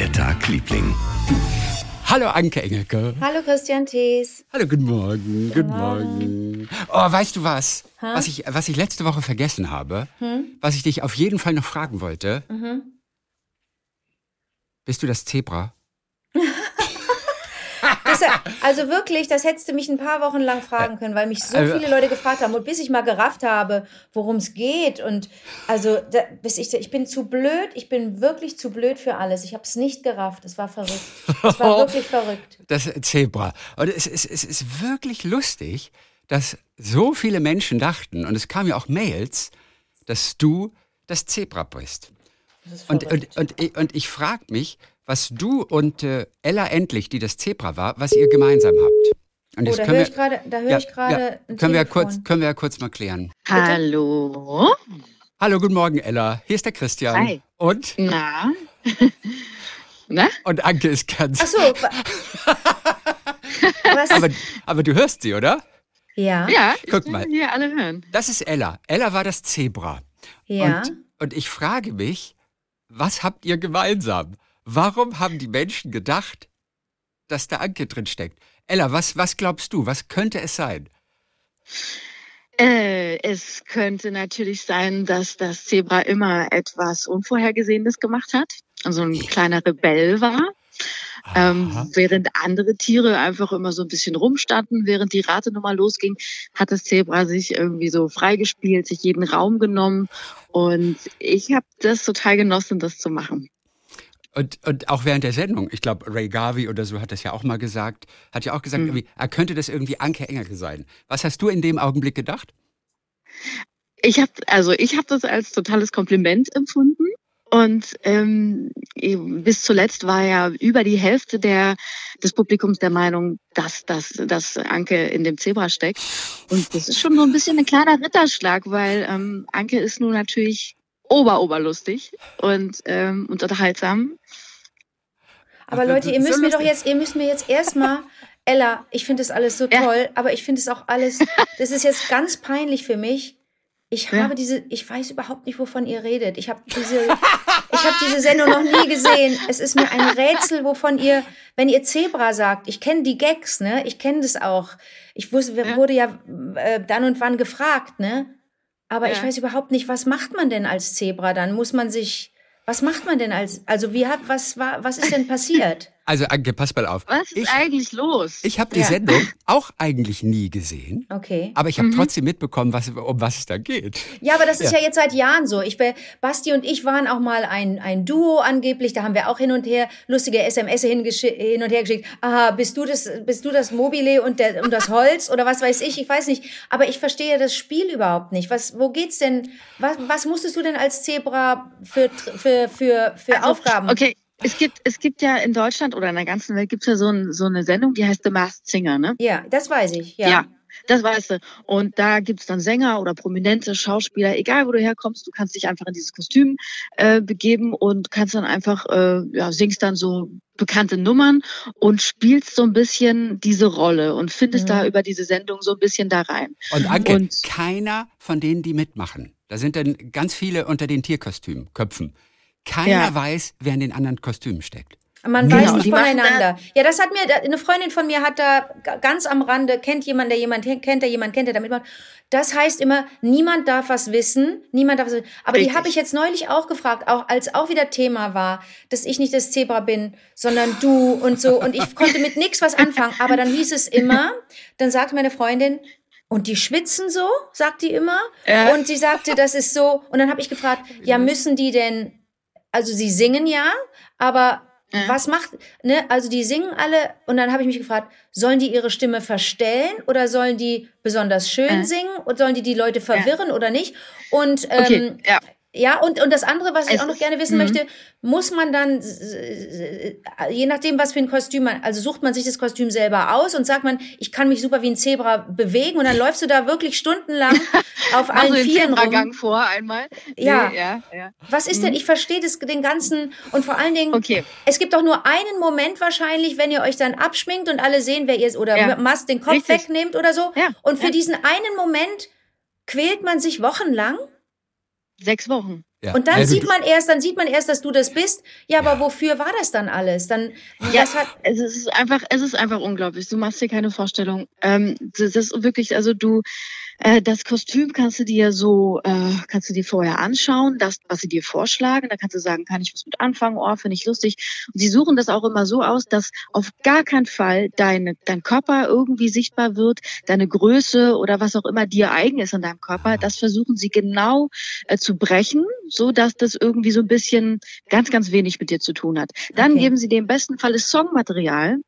der Tag, Liebling. Hallo Anke Engelke. Hallo Christian Thees. Hallo, guten Morgen. Guten Morgen. Oh, weißt du was? Was ich, was ich letzte Woche vergessen habe, was ich dich auf jeden Fall noch fragen wollte. Bist du das Zebra? Das, also wirklich, das hättest du mich ein paar Wochen lang fragen können, weil mich so Also- viele Leute gefragt haben. Und bis ich mal gerafft habe, worum es geht. Und also, da, bis ich, ich bin zu blöd, ich bin wirklich zu blöd für alles. Ich habe es nicht gerafft. Es war verrückt. Es war wirklich verrückt. Das Zebra. Und es, es, es ist wirklich lustig, dass so viele Menschen dachten, und es kamen ja auch Mails, dass du das Zebra bist. Und, verrückt. und, und, ich- und ich frage mich, was du und äh, Ella Endlich, die das Zebra war, was ihr gemeinsam habt. Und oh, jetzt da können höre wir- ich gerade, da höre ja, ich gerade ja, ein können, wir ja Telefon. kurz, können wir ja kurz mal klären. Hallo. Hallo, guten Morgen, Ella. Hier ist der Christian. Hi. Und? Na? Na? Und Anke ist ganz. Ach so. Aber, aber du hörst sie, oder? ja. Ja, ich Guck mal. hier alle hören. Das ist Ella. Ella war das Zebra. Ja. Und, und ich frage mich, was habt ihr gemeinsam? Warum haben die Menschen gedacht, dass da Anke drin steckt? Ella, was, was glaubst du? Was könnte es sein? Äh, es könnte natürlich sein, dass das Zebra immer etwas Unvorhergesehenes gemacht hat. Also ein kleiner Rebell war. Ähm, während andere Tiere einfach immer so ein bisschen rumstanden, während die Ratenummer losging, hat das Zebra sich irgendwie so freigespielt, sich jeden Raum genommen. Und ich habe das total genossen, das zu machen. Und, und auch während der Sendung, ich glaube, Ray Garvey oder so hat das ja auch mal gesagt, hat ja auch gesagt, irgendwie, er könnte das irgendwie Anke Engelke sein. Was hast du in dem Augenblick gedacht? Ich habe also ich habe das als totales Kompliment empfunden und ähm, bis zuletzt war ja über die Hälfte der des Publikums der Meinung, dass dass dass Anke in dem Zebra steckt und das ist schon so ein bisschen ein kleiner Ritterschlag, weil ähm, Anke ist nun natürlich ober oberlustig und ähm, und unterhaltsam. Aber Leute, ihr ist so müsst mir doch jetzt, ihr müsst mir jetzt erstmal, Ella, ich finde das alles so Ja. toll, aber ich finde es auch alles, das ist jetzt ganz peinlich für mich. Ich Ja. habe diese, ich weiß überhaupt nicht, wovon ihr redet. Ich habe diese, ich habe diese Sendung noch nie gesehen. Es ist mir ein Rätsel, wovon ihr, wenn ihr Zebra sagt, ich kenne die Gags, ne? Ich kenne das auch. Ich wusste, Ja. wurde ja äh, dann und wann gefragt, ne? Aber ich Ja. weiß überhaupt nicht, was macht man denn als Zebra dann? Muss man sich, was macht man denn als, also wie hat, was war, was ist denn passiert? Also Anke, pass mal auf. Was ist ich eigentlich los? ich habe die Ja. Sendung auch eigentlich nie gesehen, Okay. aber ich habe trotzdem mitbekommen, was, um was es da geht. Ja, aber das ist Ja. ja, jetzt seit Jahren so. Ich, Basti und ich waren auch mal ein, ein Duo angeblich. Da haben wir auch hin und her lustige SMS hingesch- hin und her geschickt. Aha, bist du das, bist du das Mobile und, der, und das Holz oder was weiß ich? Ich weiß nicht. Aber ich verstehe das Spiel überhaupt nicht. Was, wo geht's denn? Was, was musstest du denn als Zebra für, für, für, für Also, Aufgaben? Okay, es gibt, es gibt ja in Deutschland oder in der ganzen Welt gibt's ja so, ein, so eine Sendung, die heißt The Masked Singer, ne? Ja, das weiß ich. Ja. das weißt du. Und da gibt's dann Sänger oder prominente Schauspieler, egal wo du herkommst, du kannst dich einfach in dieses Kostüm äh, begeben und kannst dann einfach, äh, ja, singst dann so bekannte Nummern und spielst so ein bisschen diese Rolle und findest Mhm. da über diese Sendung so ein bisschen da rein. Und Anke, Und- keiner von denen, die mitmachen, da sind dann ganz viele unter den Tierkostümen, Köpfen. Keiner Ja. weiß, wer in den anderen Kostümen steckt. Man Genau, weiß nicht die voneinander. Ja, das hat mir, eine Freundin von mir hat da ga- ganz am Rande, kennt jemand, der jemand kennt, der jemand kennt, der damit macht. Das heißt immer, niemand darf was wissen, niemand darf was wissen. Aber die Richtig. habe ich jetzt neulich auch gefragt, auch als auch wieder Thema war, dass ich nicht das Zebra bin, sondern du und so. Und ich konnte mit nichts was anfangen. Aber dann hieß es immer, dann sagte meine Freundin, und die schwitzen so, sagt die immer. Ja. Und sie sagte, das ist so. Und dann habe ich gefragt, ja, müssen die denn, also sie singen ja, aber Ja. was macht, ne, also die singen alle und dann habe ich mich gefragt, sollen die ihre Stimme verstellen oder sollen die besonders schön Ja. singen oder sollen die die Leute verwirren oder nicht? Und ähm, Okay, ja. Und, und das andere, was ich Es auch noch gerne wissen mhm. möchte, muss man dann, je nachdem, was für ein Kostüm man, also sucht man sich das Kostüm selber aus und sagt man, ich kann mich super wie ein Zebra bewegen und dann läufst du da wirklich stundenlang auf allen den Vieren rum. Vor einmal. Ja. Nee, ja, ja. Was ist denn, ich verstehe das, den ganzen, und vor allen Dingen, Okay. es gibt doch nur einen Moment wahrscheinlich, wenn ihr euch dann abschminkt und alle sehen, wer ihr ist, oder Ja. Mast den Kopf Richtig. wegnehmt oder so. Ja, Und für ja. diesen einen Moment quält man sich wochenlang. Sechs Wochen. Ja. Und dann Also sieht man erst, dann sieht man erst, dass du das bist. Ja, aber wofür war das dann alles? Dann, Ja, das hat, es ist einfach, es ist einfach unglaublich. Du machst dir keine Vorstellung. Ähm, das ist wirklich, also du, äh, das Kostüm kannst du dir so, äh, kannst du dir vorher anschauen, das, was sie dir vorschlagen. Da kannst du sagen, kann ich was mit anfangen? Oh, finde ich lustig. Und sie suchen das auch immer so aus, dass auf gar keinen Fall deine, dein Körper irgendwie sichtbar wird, deine Größe oder was auch immer dir eigen ist an deinem Körper. Das versuchen sie genau äh, zu brechen, so dass das irgendwie so ein bisschen ganz, ganz wenig mit dir zu tun hat. Dann Okay. geben sie dir im besten Falle Songmaterial,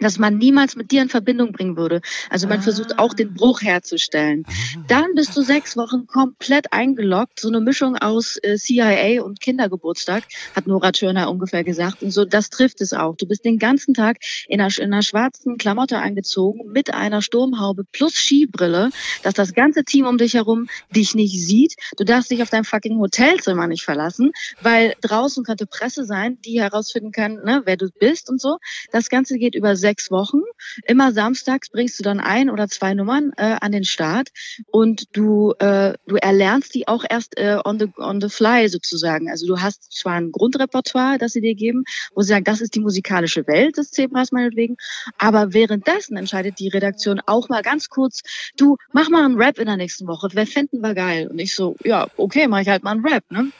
das man niemals mit dir in Verbindung bringen würde. Also man Ah. versucht auch den Bruch herzustellen. Dann bist du sechs Wochen komplett eingeloggt, so eine Mischung aus äh, CIA und Kindergeburtstag, hat Nora Turner ungefähr gesagt. Und so, das trifft es auch. Du bist den ganzen Tag in einer, in einer schwarzen Klamotte angezogen, mit einer Sturmhaube plus Skibrille, dass das ganze Team um dich herum dich nicht sieht. Du darfst dich auf dein fucking Hotelzimmer nicht verlassen, weil draußen könnte Presse sein, die herausfinden kann, ne, wer du bist und so. Das Ganze geht über sechs Wochen. Immer samstags bringst du dann ein oder zwei Nummern äh, an den Start und du, äh, du erlernst die auch erst äh, on, the, on the fly sozusagen. Also du hast zwar ein Grundrepertoire, das sie dir geben, wo sie sagen, das ist die musikalische Welt des Zebras meinetwegen, aber währenddessen entscheidet die Redaktion auch mal ganz kurz, du, mach mal einen Rap in der nächsten Woche, wer fänden wir geil? Und ich so, ja, okay, mach ich halt mal einen Rap, ne?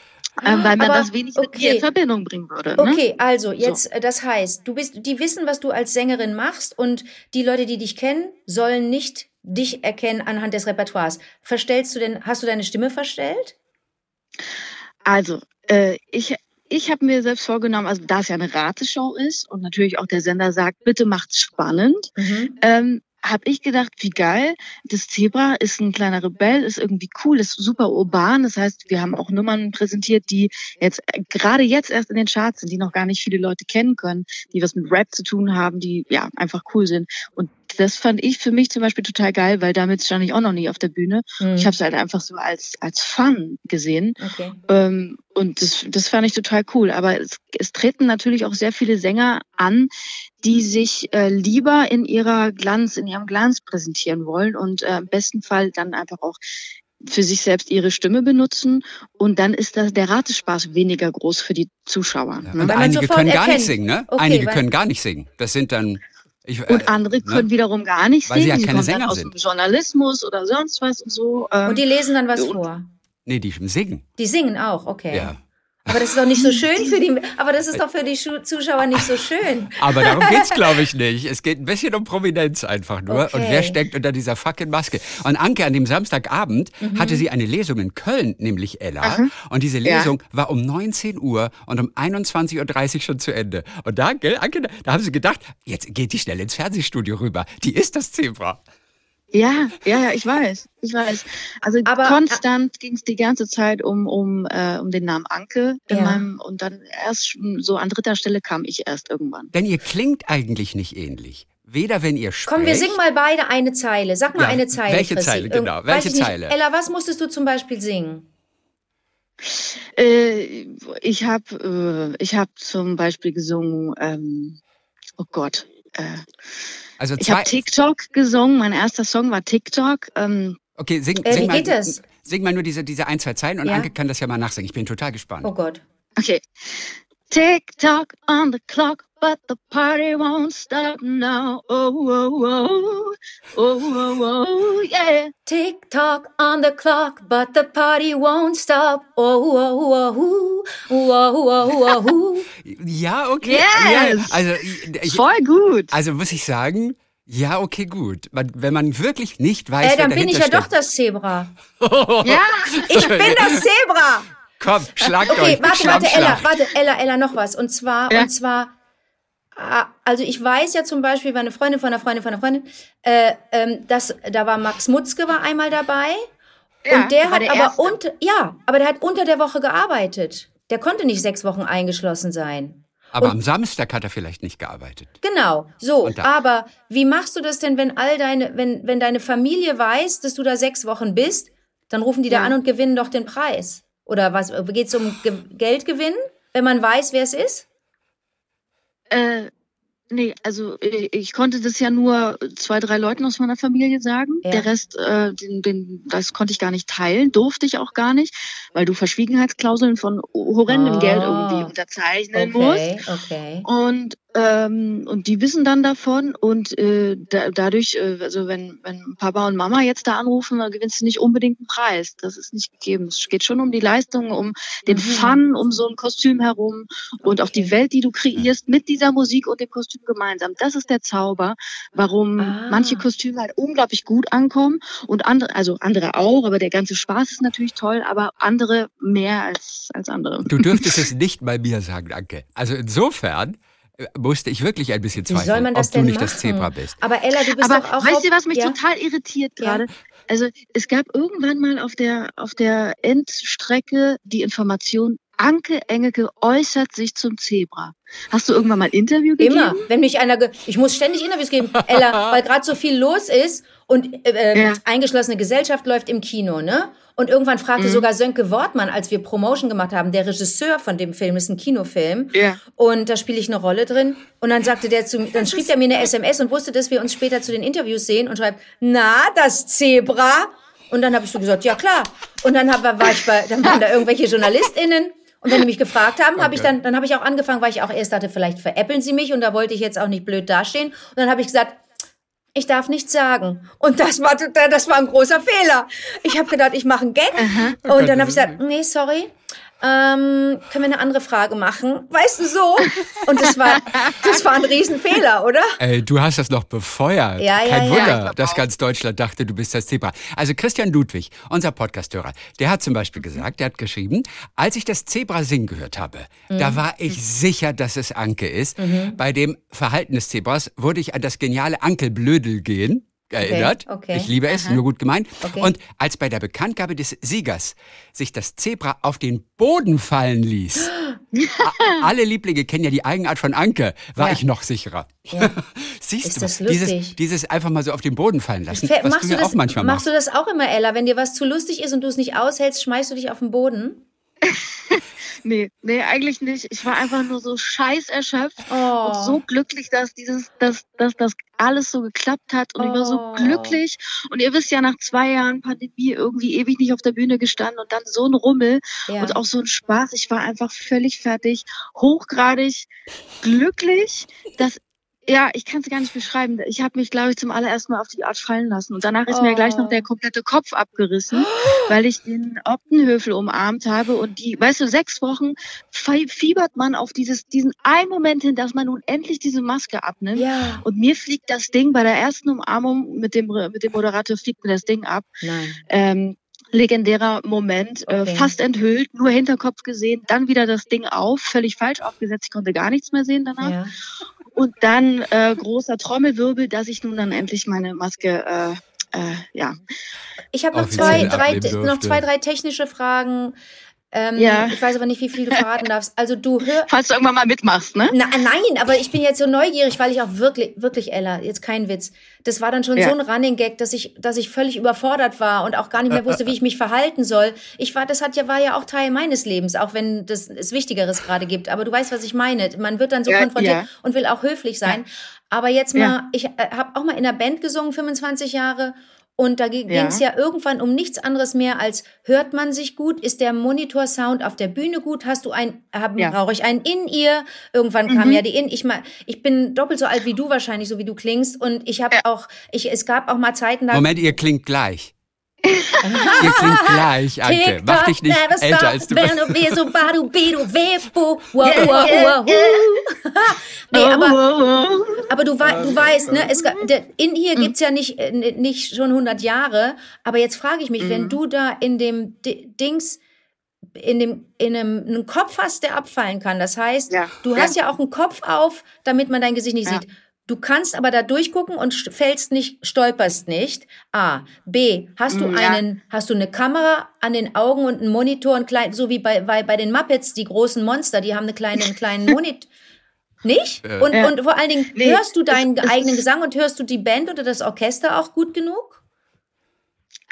Ähm, weil man Aber, das wenig mit mir okay. in Verbindung bringen würde. Ne? Okay, also jetzt, äh, das heißt, du bist, die wissen, was du als Sängerin machst und die Leute, die dich kennen, sollen nicht dich erkennen anhand des Repertoires. Verstellst du denn, hast du deine Stimme verstellt? Also, äh, ich, ich habe mir selbst vorgenommen, also da es ja eine Rateshow ist und natürlich auch der Sender sagt, bitte macht's spannend, Mhm. ähm, habe ich gedacht, wie geil, das Zebra ist ein kleiner Rebell, ist irgendwie cool, ist super urban. Das heißt, wir haben auch Nummern präsentiert, die jetzt äh, gerade jetzt erst in den Charts sind, die noch gar nicht viele Leute kennen können, die was mit Rap zu tun haben, die ja einfach cool sind. Und das fand ich für mich zum Beispiel total geil, weil damit stand ich auch noch nie auf der Bühne. Mhm. Ich habe es halt einfach so als als Fun gesehen. Okay. Ähm, und das, das fand ich total cool. Aber es, es treten natürlich auch sehr viele Sänger an, die sich äh, lieber in ihrer Glanz, in ihrem Glanz präsentieren wollen und äh, im besten Fall dann einfach auch für sich selbst ihre Stimme benutzen und dann ist das, der Ratespaß weniger groß für die Zuschauer. Ja. Ne? Und einige können gar erkennt. nicht singen, ne? Okay, einige können gar nicht singen. Das sind dann. Ich, Und äh, andere ne? können wiederum gar nicht Weil sie singen. ja keine kommen Sänger dann aus sind. dem Journalismus oder sonst was und so. Ähm, Und die lesen dann was und- vor. Nee, die singen. Die singen auch, okay. Ja. Aber das ist doch nicht so schön für die, aber das ist doch für die Zuschauer nicht so schön. Aber darum geht's, glaube ich, nicht. Es geht ein bisschen um Prominenz einfach nur. Okay. Und wer steckt unter dieser fucking Maske? Und Anke, an dem Samstagabend Mhm. hatte sie eine Lesung in Köln, nämlich Ella. Und diese Ja. Lesung war um 19 Uhr und um 21.30 Uhr schon zu Ende. Und da, gell, Anke, da haben sie gedacht, jetzt geht die schnell ins Fernsehstudio rüber. Die ist das Zebra. Ja, ja, ja, ich weiß, ich weiß. Also Aber- konstant ging es die ganze Zeit um um äh, um den Namen Anke in Ja. meinem und dann erst so an dritter Stelle kam ich erst irgendwann. Denn ihr klingt eigentlich nicht ähnlich. Weder wenn ihr sprecht. Komm, wir singen mal beide eine Zeile. Sag mal Ja, eine Zeile. welche Chrissy. Zeile, genau, Irgend- welche ich nicht. Zeile? Ella, was musstest du zum Beispiel singen? Äh, ich habe äh, ich habe zum Beispiel gesungen. Ähm, oh Gott. Äh, Also ich habe TikTok gesungen. Mein erster Song war TikTok. Ähm, okay, sing, Äh, sing wie mal, geht das? Sing mal nur diese, diese ein, zwei Zeilen und Ja. Anke kann das ja mal nachsingen. Ich bin total gespannt. Oh Gott. okay. TikTok on the clock, but the party won't stop now. Oh oh oh oh oh oh yeah. Tick-tock on the clock, but the party won't stop. Oh, oh, oh, oh, oh, oh, oh, oh. Ja, okay. Yes! Ja, also, ich, Voll gut. also muss ich sagen, ja, okay, gut. Wenn man wirklich nicht weiß, Äh, dann wer bin ich ja doch das Zebra. Ja. Ich bin das Zebra. steht. Komm, schlagt Okay, euch. warte, warte, Ella, warte, Ella, Ella, noch was. Und zwar, Ja. und zwar, also ich weiß ja zum Beispiel, war eine Freundin von einer Freundin von einer Freundin, äh, ähm, dass, da war Max Mutzke war einmal dabei. Ja, und der hat der aber Erste. unter, ja, aber der hat unter der Woche gearbeitet. Der konnte nicht sechs Wochen eingeschlossen sein. Aber am Samstag hat er vielleicht nicht gearbeitet. Genau, so. Und da- Aber wie machst du das denn, wenn all deine, wenn, wenn deine Familie weiß, dass du da sechs Wochen bist, dann rufen die da Ja. an und gewinnen doch den Preis. Oder was, geht's um Ge Geldgewinn, wenn man weiß, wer es ist? Äh, Nee, also äh, ich konnte das ja nur zwei, drei Leuten aus meiner Familie sagen. Ja. Der Rest, äh, den, den, das konnte ich gar nicht teilen, durfte ich auch gar nicht, weil du Verschwiegenheitsklauseln von horrendem Oh. Geld irgendwie unterzeichnen musst. Okay, okay. Und ähm, und die wissen dann davon und äh, da, dadurch, äh, also wenn, wenn Papa und Mama jetzt da anrufen, dann gewinnst du nicht unbedingt einen Preis. Das ist nicht gegeben. Es geht schon um die Leistung, um den Mhm. Fun, um so ein Kostüm herum und auch die Okay. Welt, die du kreierst mit dieser Musik und dem Kostüm gemeinsam. Das ist der Zauber, warum Ah. manche Kostüme halt unglaublich gut ankommen und andere, also andere auch, aber der ganze Spaß ist natürlich toll, aber andere mehr als, als andere. Du dürftest es nicht bei mir sagen, Anke. Also insofern musste ich wirklich ein bisschen Wie soll zweifeln, man das ob du denn nicht machen? das Zebra bist. Aber Ella, du bist Aber doch auch weißt du, was mich ja? total irritiert Ja. gerade? Also es gab irgendwann mal auf der auf der Endstrecke die Information, Anke Engelke äußert sich zum Zebra. Hast du irgendwann mal ein Interview gegeben? Immer, wenn mich einer, ge ich muss ständig Interviews geben, Ella, weil gerade so viel los ist und äh, Ja. eingeschlossene Gesellschaft läuft im Kino, ne? Und irgendwann fragte Mhm. sogar Sönke Wortmann, als wir Promotion gemacht haben, der Regisseur von dem Film ist ein Kinofilm. Ja. Und da spiele ich eine Rolle drin. Und dann sagte der zu mir, dann schrieb er mir eine SMS und wusste, dass wir uns später zu den Interviews sehen und schreibt, na, das Zebra. Und dann habe ich so gesagt, ja klar. Und dann hab, war ich bei, dann waren da irgendwelche JournalistInnen. Und wenn die mich gefragt haben, habe ich dann, dann habe ich auch angefangen, weil ich auch erst dachte, vielleicht veräppeln sie mich und da wollte ich jetzt auch nicht blöd dastehen. Und dann habe ich gesagt, ich darf nichts sagen. Und das war das war ein großer Fehler. Ich habe gedacht, ich mache einen Gag. Und dann habe ich gesagt, nee, sorry. Ähm, können wir eine andere Frage machen? Weißt du so? Und das war, das war ein Riesenfehler, oder? Ey, du hast das noch befeuert. Ja, ja, Kein ja. Wunder, Ja, dass ganz Deutschland dachte, du bist das Zebra. Also Christian Ludwig, unser Podcasthörer, der hat zum Beispiel gesagt, der hat geschrieben, als ich das Zebra singen gehört habe, Mhm. da war ich sicher, dass es Anke ist. Bei dem Verhalten des Zebras wurde ich an das geniale Ankel Blödel gehen. Erinnert. okay. Ich liebe es, nur gut gemeint. Okay. Und als bei der Bekanntgabe des Siegers sich das Zebra auf den Boden fallen ließ, alle Lieblinge kennen ja die Eigenart von Anke, war Ja. ich noch sicherer. Siehst Ist du, dieses, dieses einfach mal so auf den Boden fallen lassen, Fe- was machst du, ja das, auch manchmal machst machst. du das auch immer, Ella? Wenn dir was zu lustig ist und du es nicht aushältst, schmeißt du dich auf den Boden? Nee, nee, eigentlich nicht. Ich war einfach nur so scheiß erschöpft Oh. und so glücklich, dass dieses, dass, dass das alles so geklappt hat und ich war so Oh. glücklich. Und ihr wisst ja, nach zwei Jahren Pandemie irgendwie ewig nicht auf der Bühne gestanden und dann so ein Rummel Ja. und auch so ein Spaß. Ich war einfach völlig fertig, hochgradig glücklich, dass ja, ich kann es gar nicht beschreiben. Ich habe mich, glaube ich, zum allerersten Mal auf die Art fallen lassen. Und danach ist mir Oh. gleich noch der komplette Kopf abgerissen, weil ich den Optenhöfel umarmt habe. Und die, weißt du, sechs Wochen fie- fiebert man auf dieses, diesen einen Moment hin, dass man nun endlich diese Maske abnimmt. Ja. Und mir fliegt das Ding bei der ersten Umarmung mit dem, mit dem Moderator fliegt mir das Ding ab. Nein. Ähm, legendärer Moment, Okay. äh, fast enthüllt, nur Hinterkopf gesehen, dann wieder das Ding auf, völlig falsch aufgesetzt, ich konnte gar nichts mehr sehen danach. Ja. Und dann äh, großer Trommelwirbel, dass ich nun dann endlich meine Maske, äh, äh, ja. Ich habe noch zwei, drei, noch zwei, drei technische Fragen. Ähm, Ja. Ich weiß aber nicht, wie viel du verraten darfst. Also du hör, Falls du irgendwann mal mitmachst, ne? Na, nein, aber ich bin jetzt so neugierig, weil ich auch wirklich, wirklich, Ella, jetzt kein Witz. Das war dann schon Ja. so ein Running Gag, dass ich, dass ich völlig überfordert war und auch gar nicht mehr wusste, wie ich mich verhalten soll. Ich war, das hat ja, war ja auch Teil meines Lebens, auch wenn das es Wichtigeres gerade gibt. Aber du weißt, was ich meine. Man wird dann so Ja, konfrontiert und will auch höflich sein. Aber jetzt mal, ich äh, habe auch mal in einer Band gesungen, 25 Jahre. Und da ging Ja. es ja irgendwann um nichts anderes mehr als, hört man sich gut? Ist der Monitorsound auf der Bühne gut? Hast du ein, haben, Ja. brauche ich einen In-Ear? Irgendwann kam Mhm. ja die In. Ich, mal, ich bin doppelt so alt wie du wahrscheinlich, so wie du klingst. Und ich habe Ja. auch, ich, es gab auch mal Zeiten, da Moment, ihr klingt gleich. Ihr klingt gleich, Anke. Mach dich nicht älter stop, als du wenn bist. Ja, ja. Nee, aber, aber du, wei- du weißt, ne, es, in Mhm. hier gibt's ja nicht, äh, nicht schon 100 Jahre. Aber jetzt frage ich mich, Mhm. wenn du da in dem Di- Dings, in dem, in einem, einen Kopf hast, der abfallen kann. Das heißt, Ja, du ja. hast ja auch einen Kopf auf, damit man dein Gesicht nicht Ja. sieht. Du kannst aber da durchgucken und st- fällst nicht, stolperst nicht. A. B. Hast du Mm, ja. einen, hast du eine Kamera an den Augen und einen Monitor und klein, so wie bei, bei, bei den Muppets, die großen Monster, die haben eine kleine, einen kleinen Monitor. Nicht? Äh. Und, Ja. und vor allen Dingen, Nee, hörst du deinen es- es eigenen Gesang und hörst du die Band oder das Orchester auch gut genug?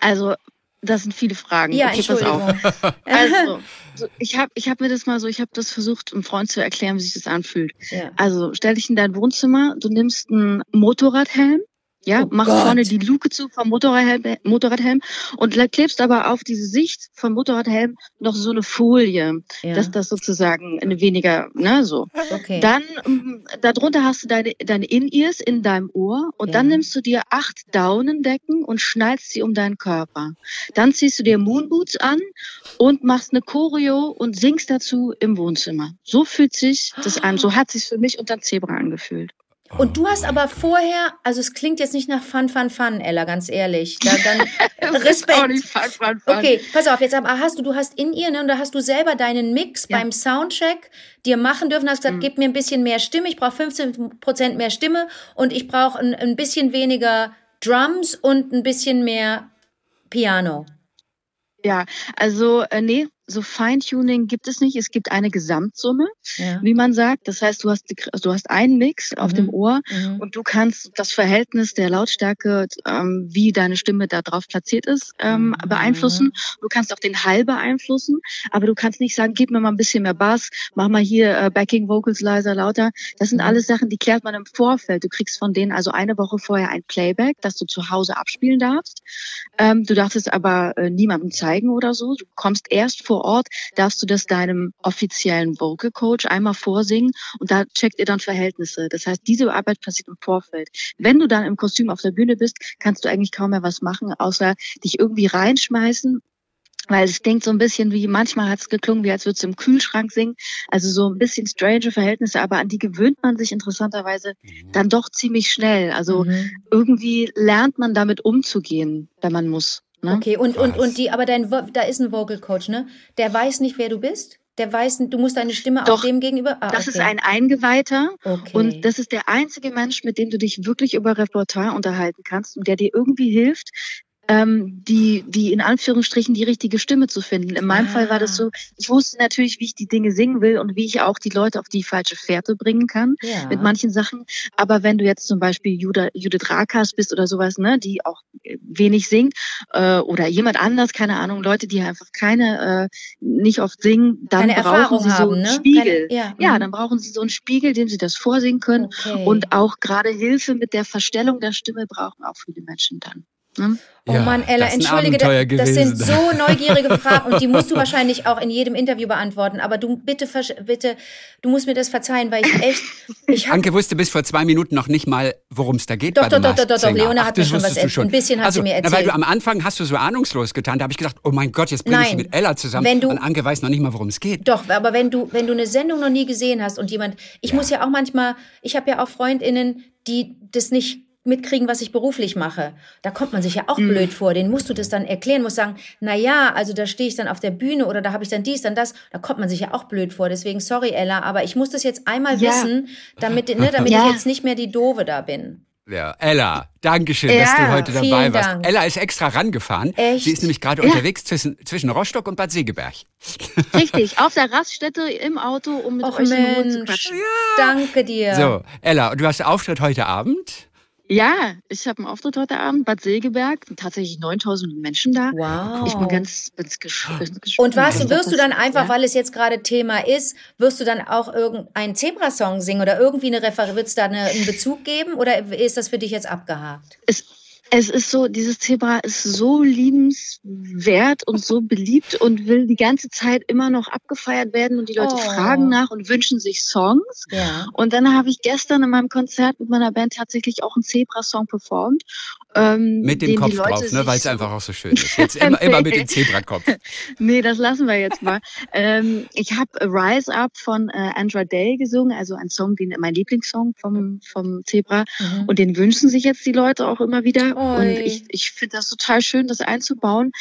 Also Das sind viele Fragen. Ja, okay, pass auf. Entschuldigung. Also, so, ich habe ich hab mir das mal so, ich habe das versucht, einem Freund zu erklären, wie sich das anfühlt. Ja. Also stell dich in dein Wohnzimmer, du nimmst einen Motorradhelm, ja, Oh machst Gott. vorne die Luke zu vom Motorradhelm, Motorradhelm und le- klebst aber auf diese Sicht vom Motorradhelm noch so eine Folie, Ja. dass das sozusagen eine weniger, ne, so. Okay. Dann ähm, darunter hast du deine, deine In-Ears in deinem Ohr und Ja. dann nimmst du dir acht Daunendecken und schnallst sie um deinen Körper. Dann ziehst du dir Moonboots an und machst eine Choreo und singst dazu im Wohnzimmer. So fühlt sich das an. So hat sich für mich unter Zebra angefühlt. Und du hast aber vorher, also es klingt jetzt nicht nach Fun, Fun, Fun, Ella, ganz ehrlich. Da, dann Respekt. Auch nicht fun, fun, fun. Okay, pass auf, jetzt aber hast du, du hast in ihr, ne, und da hast du selber deinen Mix Ja. beim Soundcheck dir machen dürfen, hast gesagt, Mhm. gib mir ein bisschen mehr Stimme, ich brauche 15 Prozent mehr Stimme und ich brauche ein, ein bisschen weniger Drums und ein bisschen mehr Piano. Ja, also äh, nee, so Feintuning gibt es nicht. Es gibt eine Gesamtsumme, Ja. wie man sagt. Das heißt, du hast, du hast einen Mix auf Mhm. dem Ohr Mhm. und du kannst das Verhältnis der Lautstärke, ähm, wie deine Stimme da drauf platziert ist, ähm, Mhm. beeinflussen. Du kannst auch den Hall beeinflussen, aber du kannst nicht sagen, gib mir mal ein bisschen mehr Bass, mach mal hier äh, Backing Vocals leiser, lauter. Das sind Mhm. alles Sachen, die klärt man im Vorfeld. Du kriegst von denen also eine Woche vorher ein Playback, das du zu Hause abspielen darfst. Ähm, du darfst es aber äh, niemandem zeigen oder so. Du kommst erst vor Ort, darfst du das deinem offiziellen Vocal Coach einmal vorsingen und da checkt ihr dann Verhältnisse. Das heißt, diese Arbeit passiert im Vorfeld. Wenn du dann im Kostüm auf der Bühne bist, kannst du eigentlich kaum mehr was machen, außer dich irgendwie reinschmeißen. Weil es klingt so ein bisschen wie, manchmal hat es geklungen, wie als würdest du im Kühlschrank singen. Also so ein bisschen strange Verhältnisse, aber an die gewöhnt man sich interessanterweise dann doch ziemlich schnell. Also Mhm. irgendwie lernt man damit umzugehen, wenn man muss. Ne? Okay, und, und, Krass. und die, aber dein, da ist ein Vocal Coach, ne? Der weiß nicht, wer du bist? Der weiß, du musst deine Stimme auch Doch, dem gegenüber. Ah, Das okay. ist ein Eingeweihter Okay. und das ist der einzige Mensch, mit dem du dich wirklich über Repertoire unterhalten kannst und der dir irgendwie hilft, ähm, die, die in Anführungsstrichen die richtige Stimme zu finden. In meinem Ah. Fall war das so, ich wusste natürlich, wie ich die Dinge singen will und wie ich auch die Leute auf die falsche Fährte bringen kann ja. mit manchen Sachen. Aber wenn du jetzt zum Beispiel Juda, Judith Rakas bist oder sowas, ne, die auch äh, wenig singt, äh, oder jemand anders, keine Ahnung, Leute, die einfach keine, äh, nicht oft singen, dann Keine brauchen Erfahrung sie so haben, einen ne? Spiegel. Keine, ja, Ja, mhm. dann brauchen sie so einen Spiegel, dem sie das vorsingen können. Okay. Und auch gerade Hilfe mit der Verstellung der Stimme brauchen auch viele Menschen dann. Ne? Oh Ja, Mann, Ella, das entschuldige, Abenteuer das sind so neugierige Fragen und die musst du wahrscheinlich auch in jedem Interview beantworten. Aber du bitte, bitte, du musst mir das verzeihen, weil ich echt, ich Anke wusste bis vor zwei Minuten noch nicht mal, worum es da geht. Doch, bei doch, doch, doch, doch. Leona Ach, hat mir das schon was erzählt. Ein bisschen hat also, sie mir Na, weil erzählt. du am Anfang hast du so ahnungslos getan. Da habe ich gedacht, oh mein Gott, jetzt bringe ich mit Ella zusammen. Wenn du- und Anke weiß noch nicht mal, worum es geht. Doch, aber wenn du, wenn du eine Sendung noch nie gesehen hast und jemand, ich muss ja auch manchmal, ich habe ja auch FreundInnen, die das nicht mitkriegen, was ich beruflich mache. Da kommt man sich ja auch blöd vor. Den musst du das dann erklären, musst sagen, na ja, also da stehe ich dann auf der Bühne oder da habe ich dann dies, dann das. Da kommt man sich ja auch blöd vor. Deswegen, sorry, Ella, aber ich muss das jetzt einmal Ja. wissen, damit, ne, damit Ja. ich jetzt nicht mehr die Doofe da bin. Ja, Ella, danke schön, dass Ja, du heute dabei warst. Dank. Ella ist extra rangefahren. Echt? Sie ist nämlich gerade Ja. unterwegs zwischen, zwischen Rostock und Bad Segeberg. Richtig, auf der Raststätte im Auto, um mit Och euch in Ruhe zu Mensch, quatschen. danke dir. So, Ella, du hast Auftritt heute Abend. Ja, ich habe einen Auftritt heute Abend, Bad Segeberg, tatsächlich 9000 Menschen da. Wow. Ich bin ganz, ganz gespannt. Und was, Also wirst du dann einfach, ja. weil es jetzt gerade Thema ist, wirst du dann auch irgendeinen Zebra-Song singen oder irgendwie eine Refer wird es da eine, einen Bezug geben oder ist das für dich jetzt abgehakt? es, es ist so, dieses Zebra ist so liebenswert und so beliebt und will die ganze Zeit immer noch abgefeiert werden und die Leute Oh. fragen nach und wünschen sich Songs. Ja. Und dann habe ich gestern in meinem Konzert mit meiner Band tatsächlich auch einen Zebra-Song performt. Ähm, Mit dem Kopf Leute drauf, ne, weil es so- einfach auch so schön ist. Jetzt immer, immer mit dem Zebrakopf. Nee, das lassen wir jetzt mal. ähm, ich habe Rise Up von äh, Andra Day gesungen, also ein Song, den mein Lieblingssong vom vom Zebra. Mhm. Und den wünschen sich jetzt die Leute auch immer wieder. Oi. Und ich, ich finde das total schön, das einzubauen,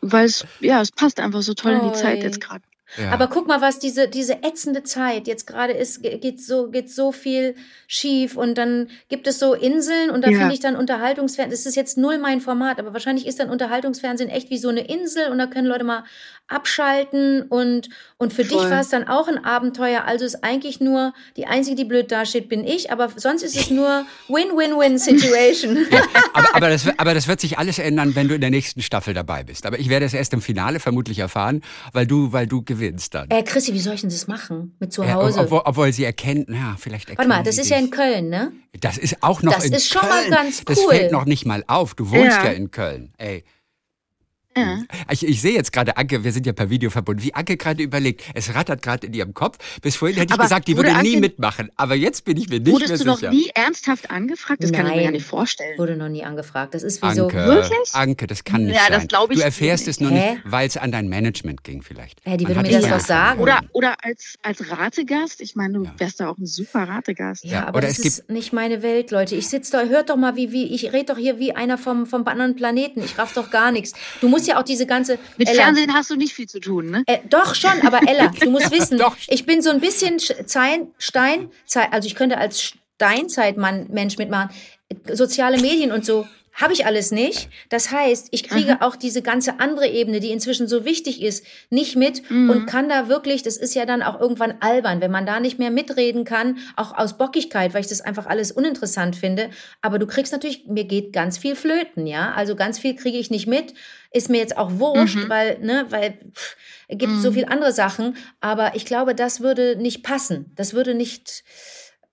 weil es ja es passt einfach so toll in Oi. die Zeit jetzt gerade. Ja. Aber guck mal, was diese, diese ätzende Zeit jetzt gerade ist, ge- geht so, geht so viel schief und dann gibt es so Inseln und da Ja. finde ich dann Unterhaltungsfernsehen, das ist jetzt null mein Format, aber wahrscheinlich ist dann Unterhaltungsfernsehen echt wie so eine Insel und da können Leute mal abschalten und, und für Voll. dich war es dann auch ein Abenteuer. Also ist eigentlich nur, die Einzige, die blöd dasteht, bin ich, aber sonst ist es nur Win-Win-Win-Situation. Aber, aber, das, aber das wird sich alles ändern, wenn du in der nächsten Staffel dabei bist. Aber ich werde es erst im Finale vermutlich erfahren, weil du, weil du gewinnst dann. äh, Chrissy, wie soll ich denn das machen? Mit zu Ja, Hause? obwohl, obwohl sie erkennt, na, vielleicht erkennen Warte mal, das ist ja in dich. Köln, ne? Das ist auch noch Das in ist schon Köln. mal ganz Das cool. fällt noch nicht mal auf. Du wohnst ja, Ja. in Köln. Ey. Ja. Ich, ich sehe jetzt gerade Anke, wir sind ja per Video verbunden, wie Anke gerade überlegt. Es rattert gerade in ihrem Kopf. Bis vorhin hätte ich Aber gesagt, die würde nie Anke- mitmachen. Aber jetzt bin ich mir nicht Wurdest mehr du noch sicher. nie ernsthaft angefragt? Das kann ich mir Nein. ja nicht vorstellen. Wurde noch nie angefragt. Das ist wie so. Anke, Wirklich? Anke, das kann nicht Ja, sein. das ich du erfährst nicht. es nur Hä? nicht, weil es an dein Management ging vielleicht. Hä, die Man würde hat mir das ja doch sagen. Oder, oder als, als Rategast. Ich meine, du Ja. wärst da auch ein super Rategast. Ja, Ja, aber oder das es ist nicht meine Welt, Leute. Ich sitze da, hört doch mal, wie, wie, ich rede doch hier wie einer vom, vom anderen Planeten. Ich raff doch gar nichts. Du musst ja auch diese ganze. Mit Ella, Fernsehen hast du nicht viel zu tun, ne? Äh, doch schon, aber Ella, du musst wissen, Doch. ich bin so ein bisschen Stein, Zei- also ich könnte als Steinzeitmann Mensch mitmachen. Soziale Medien und so habe ich alles nicht. Das heißt, ich kriege auch diese ganze andere Ebene, die inzwischen so wichtig ist, nicht mit und kann da wirklich, das ist ja dann auch irgendwann albern, wenn man da nicht mehr mitreden kann, auch aus Bockigkeit, weil ich das einfach alles uninteressant finde. Aber du kriegst natürlich, mir geht ganz viel flöten, ja. Also ganz viel kriege ich nicht mit. Ist mir jetzt auch wurscht, weil, ne, weil pff, es gibt so viel andere Sachen. Aber ich glaube, das würde nicht passen. Das würde nicht,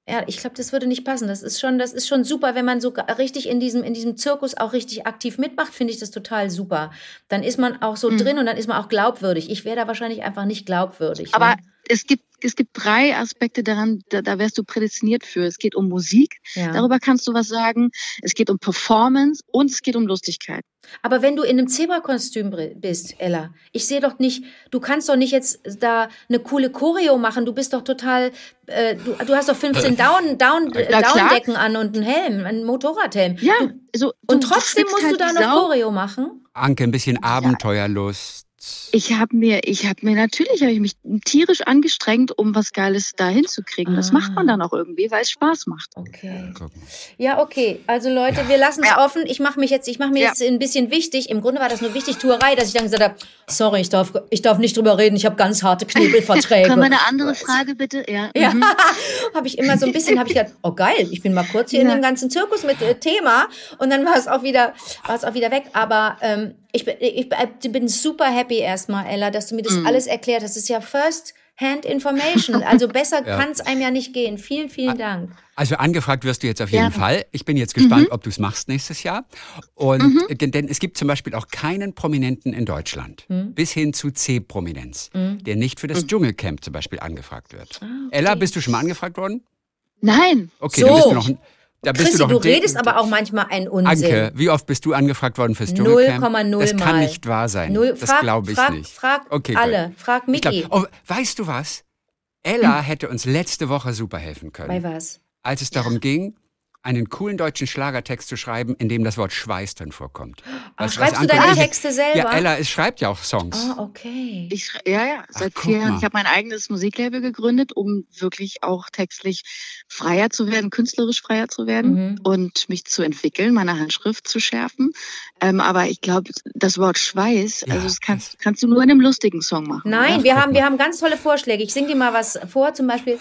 ja, ich glaube, das würde nicht passen. Das ist schon, das ist schon super, wenn man so richtig in diesem, in diesem Zirkus auch richtig aktiv mitmacht, finde ich das total super. Dann ist man auch so drin und dann ist man auch glaubwürdig. Ich wäre da wahrscheinlich einfach nicht glaubwürdig. Aber ne? Es gibt, es gibt drei Aspekte daran, da, da wärst du prädestiniert für. Es geht um Musik, ja. darüber kannst du was sagen. Es geht um Performance und es geht um Lustigkeit. Aber wenn du in einem Zebra-Kostüm bist, Ella, ich sehe doch nicht, du kannst doch nicht jetzt da eine coole Choreo machen. Du bist doch total, äh, du, du hast doch 15 Down, Down, äh, Ja, klar. Downdecken an und einen Helm, einen Motorradhelm. Ja, Du, so, und du trotzdem musst du halt da wie noch Sau. Choreo machen? Anke, ein bisschen Abenteuerlust. Ich habe mir, ich habe mir natürlich, habe ich mich tierisch angestrengt, um was Geiles da hinzukriegen. Das Ah. macht man dann auch irgendwie, weil es Spaß macht. Okay. Ja, okay. Also Leute, wir lassen es Ja. offen. Ich mache mich jetzt, ich mache mir Ja. jetzt ein bisschen wichtig. Im Grunde war das nur wichtig Tuerei, dass ich dann gesagt habe, sorry, ich darf, ich darf nicht drüber reden. Ich habe ganz harte Knebelverträge. Können wir eine andere Frage bitte? Ja. Ja, mhm. habe ich immer so ein bisschen, habe ich gedacht, oh geil, ich bin mal kurz hier in dem ganzen Zirkus mit äh, Thema und dann war es auch wieder, war es auch wieder weg. Aber ähm, ich, bin- ich bin super happy erstmal, Ella, dass du mir das Mhm. alles erklärt hast. Das ist ja First Hand Information. Also besser Ja. kann es einem ja nicht gehen. Vielen, vielen Dank. Also angefragt wirst du jetzt auf jeden Gerne. Fall. Ich bin jetzt gespannt, ob du es machst nächstes Jahr. Und Mhm. äh, denn, denn es gibt zum Beispiel auch keinen Prominenten in Deutschland, Mhm. bis hin zu C-Prominenz, der nicht für das Mhm. Dschungelcamp zum Beispiel angefragt wird. Ah, Ella, bist du schon mal angefragt worden? Nein. Okay, So. dann bist du noch ein, da bist Chrissy, du, du, redest aber auch manchmal einen Unsinn. Anke, wie oft bist du angefragt worden fürs Dschungelcamp? 0,0 Das kann nicht wahr sein. Null, das frag, glaube ich frag, nicht. Frag Okay, gut. alle. Frag Ich glaub, Micky. oh, weißt du was? Ella hätte uns letzte Woche super helfen können. Bei was? als es darum ging, einen coolen deutschen Schlagertext zu schreiben, in dem das Wort Schweiß drin vorkommt. Ach, Weißt schreibst du deine Texte selber? Ja, Ella es schreibt ja auch Songs. Ah, okay. Ich, ja, ja, seit guck vier Jahren. Ich habe mein eigenes Musiklabel gegründet, um wirklich auch textlich freier zu werden, künstlerisch freier zu werden Mhm. und mich zu entwickeln, meine Handschrift zu schärfen. Ähm, aber ich glaube, das Wort Schweiß, Ja, also das kannst, kannst du nur in einem lustigen Song machen. Nein, Ach, wir haben, mal. wir haben ganz tolle Vorschläge. Ich singe dir mal was vor, zum Beispiel.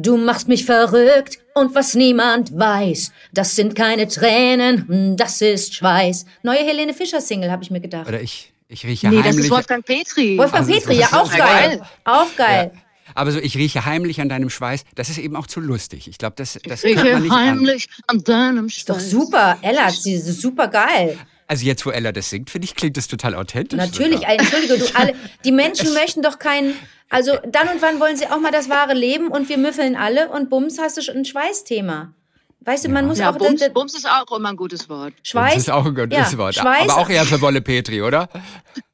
Du machst mich verrückt und was niemand weiß, das sind keine Tränen, das ist Schweiß. Neue Helene Fischer Single, habe ich mir gedacht. Oder ich, ich rieche Nee, das heimlich. ist Wolfgang Petri. Wolfgang Also, Petri, das ja, auch ja geil. geil. Auch geil. aber so, ich rieche heimlich an deinem Schweiß, das ist eben auch zu lustig. Ich glaube, das, das ich könnte man nicht an. heimlich an deinem Ist doch Schweiß. super. Ella, sie ist super geil. Also jetzt, wo Ella das singt, finde ich, klingt das total authentisch. Natürlich, sogar. entschuldige, du alle, die Menschen möchten doch keinen, also dann und wann wollen sie auch mal das wahre Leben und wir müffeln alle und bums hast du schon ein Schweißthema. Weißt du, man muss Ja, auch Bums, das- das- Bums ist auch immer ein gutes Wort. Schweiß. Das ist auch ein gutes ja, Wort. Schweiß, Aber auch eher für Wolle Petri, oder?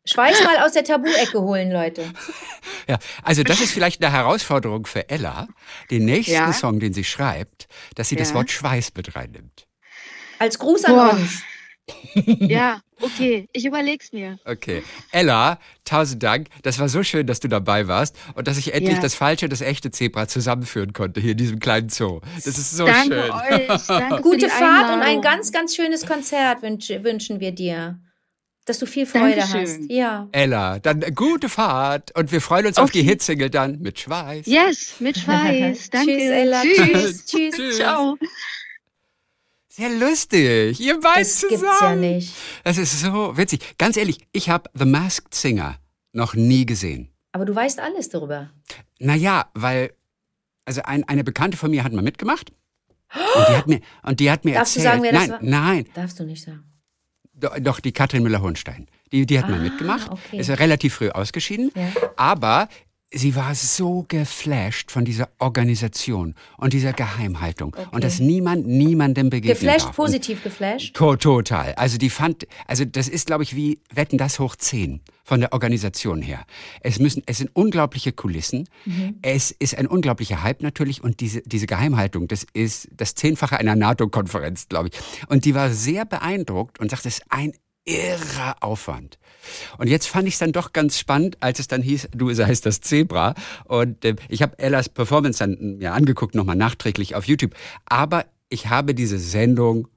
Schweiß mal aus der Tabu-Ecke holen, Leute. Ja, also das ist vielleicht eine Herausforderung für Ella, den nächsten Ja. Song, den sie schreibt, dass sie das Ja. Wort Schweiß mit reinnimmt. Als Gruß an Boah. uns. Ja, okay, ich überleg's mir. Okay. Ella, tausend Dank. Das war so schön, dass du dabei warst und dass ich endlich Ja. das falsche und das echte Zebra zusammenführen konnte hier in diesem kleinen Zoo. Das ist so Danke schön. euch. Danke für Gute die Fahrt und ein Einladung. ganz, ganz schönes Konzert wünsch, wünschen wir dir. dass du viel Freude Dankeschön. hast. Ja. Ella, dann gute Fahrt und wir freuen uns auf die Okay. Hitsingle dann mit Schweiß. Yes, mit Schweiß. Danke. Tschüss, Ella. Tschüss. Tschüss. Tschüss. Tschüss. Ciao. Sehr lustig. Ihr beiden Das zusammen. gibt's ja nicht. Das ist so witzig. Ganz ehrlich, ich habe The Masked Singer noch nie gesehen. Aber du weißt alles darüber. Naja, weil, also ein, eine Bekannte von mir hat mal mitgemacht. Und die hat mir, und die hat mir Darfst du erzählt. sagen, wer das nein, war? nein, Darfst du nicht sagen. doch, doch die Katrin Müller-Hohenstein. Die, die hat mal Ah, mitgemacht. okay. Ist relativ früh ausgeschieden. Ja. Aber sie war so geflasht von dieser Organisation und dieser Geheimhaltung. Und dass niemand niemandem begegnen Geflasht, darf. Positiv geflasht. To total. Also die fand, also das ist, glaube ich, wie Wetten das hoch 10 von der Organisation her. Es müssen, es sind unglaubliche Kulissen. Es ist ein unglaublicher Hype natürlich und diese, diese Geheimhaltung, das ist das Zehnfache einer NATO-Konferenz, glaube ich. Und die war sehr beeindruckt und sagte, es ist ein irrer Aufwand. Und jetzt fand ich es dann doch ganz spannend, als es dann hieß, du heißt das Zebra. Und äh, ich habe Ellas Performance dann mir angeguckt, nochmal nachträglich auf YouTube. Aber ich habe diese Sendung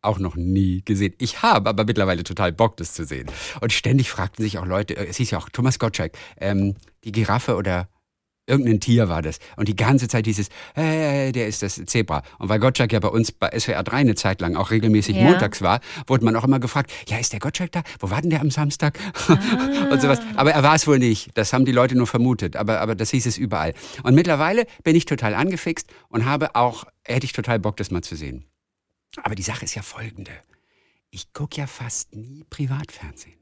auch noch nie gesehen. Ich habe aber mittlerweile total Bock, das zu sehen. Und ständig fragten sich auch Leute, äh, es hieß ja auch Thomas Gottschalk, ähm, die Giraffe oder irgendein Tier war das. Und die ganze Zeit hieß es, äh, der ist das Zebra. Und weil Gottschalk ja bei uns bei SWR 3 eine Zeit lang auch regelmäßig Ja. montags war, wurde man auch immer gefragt, ja, ist der Gottschalk da? Wo war denn der am Samstag? und sowas. Aber er war es wohl nicht. Das haben die Leute nur vermutet. Aber, aber das hieß es überall. Und mittlerweile bin ich total angefixt und habe auch, hätte ich total Bock, das mal zu sehen. Aber die Sache ist ja folgende. Ich gucke ja fast nie Privatfernsehen.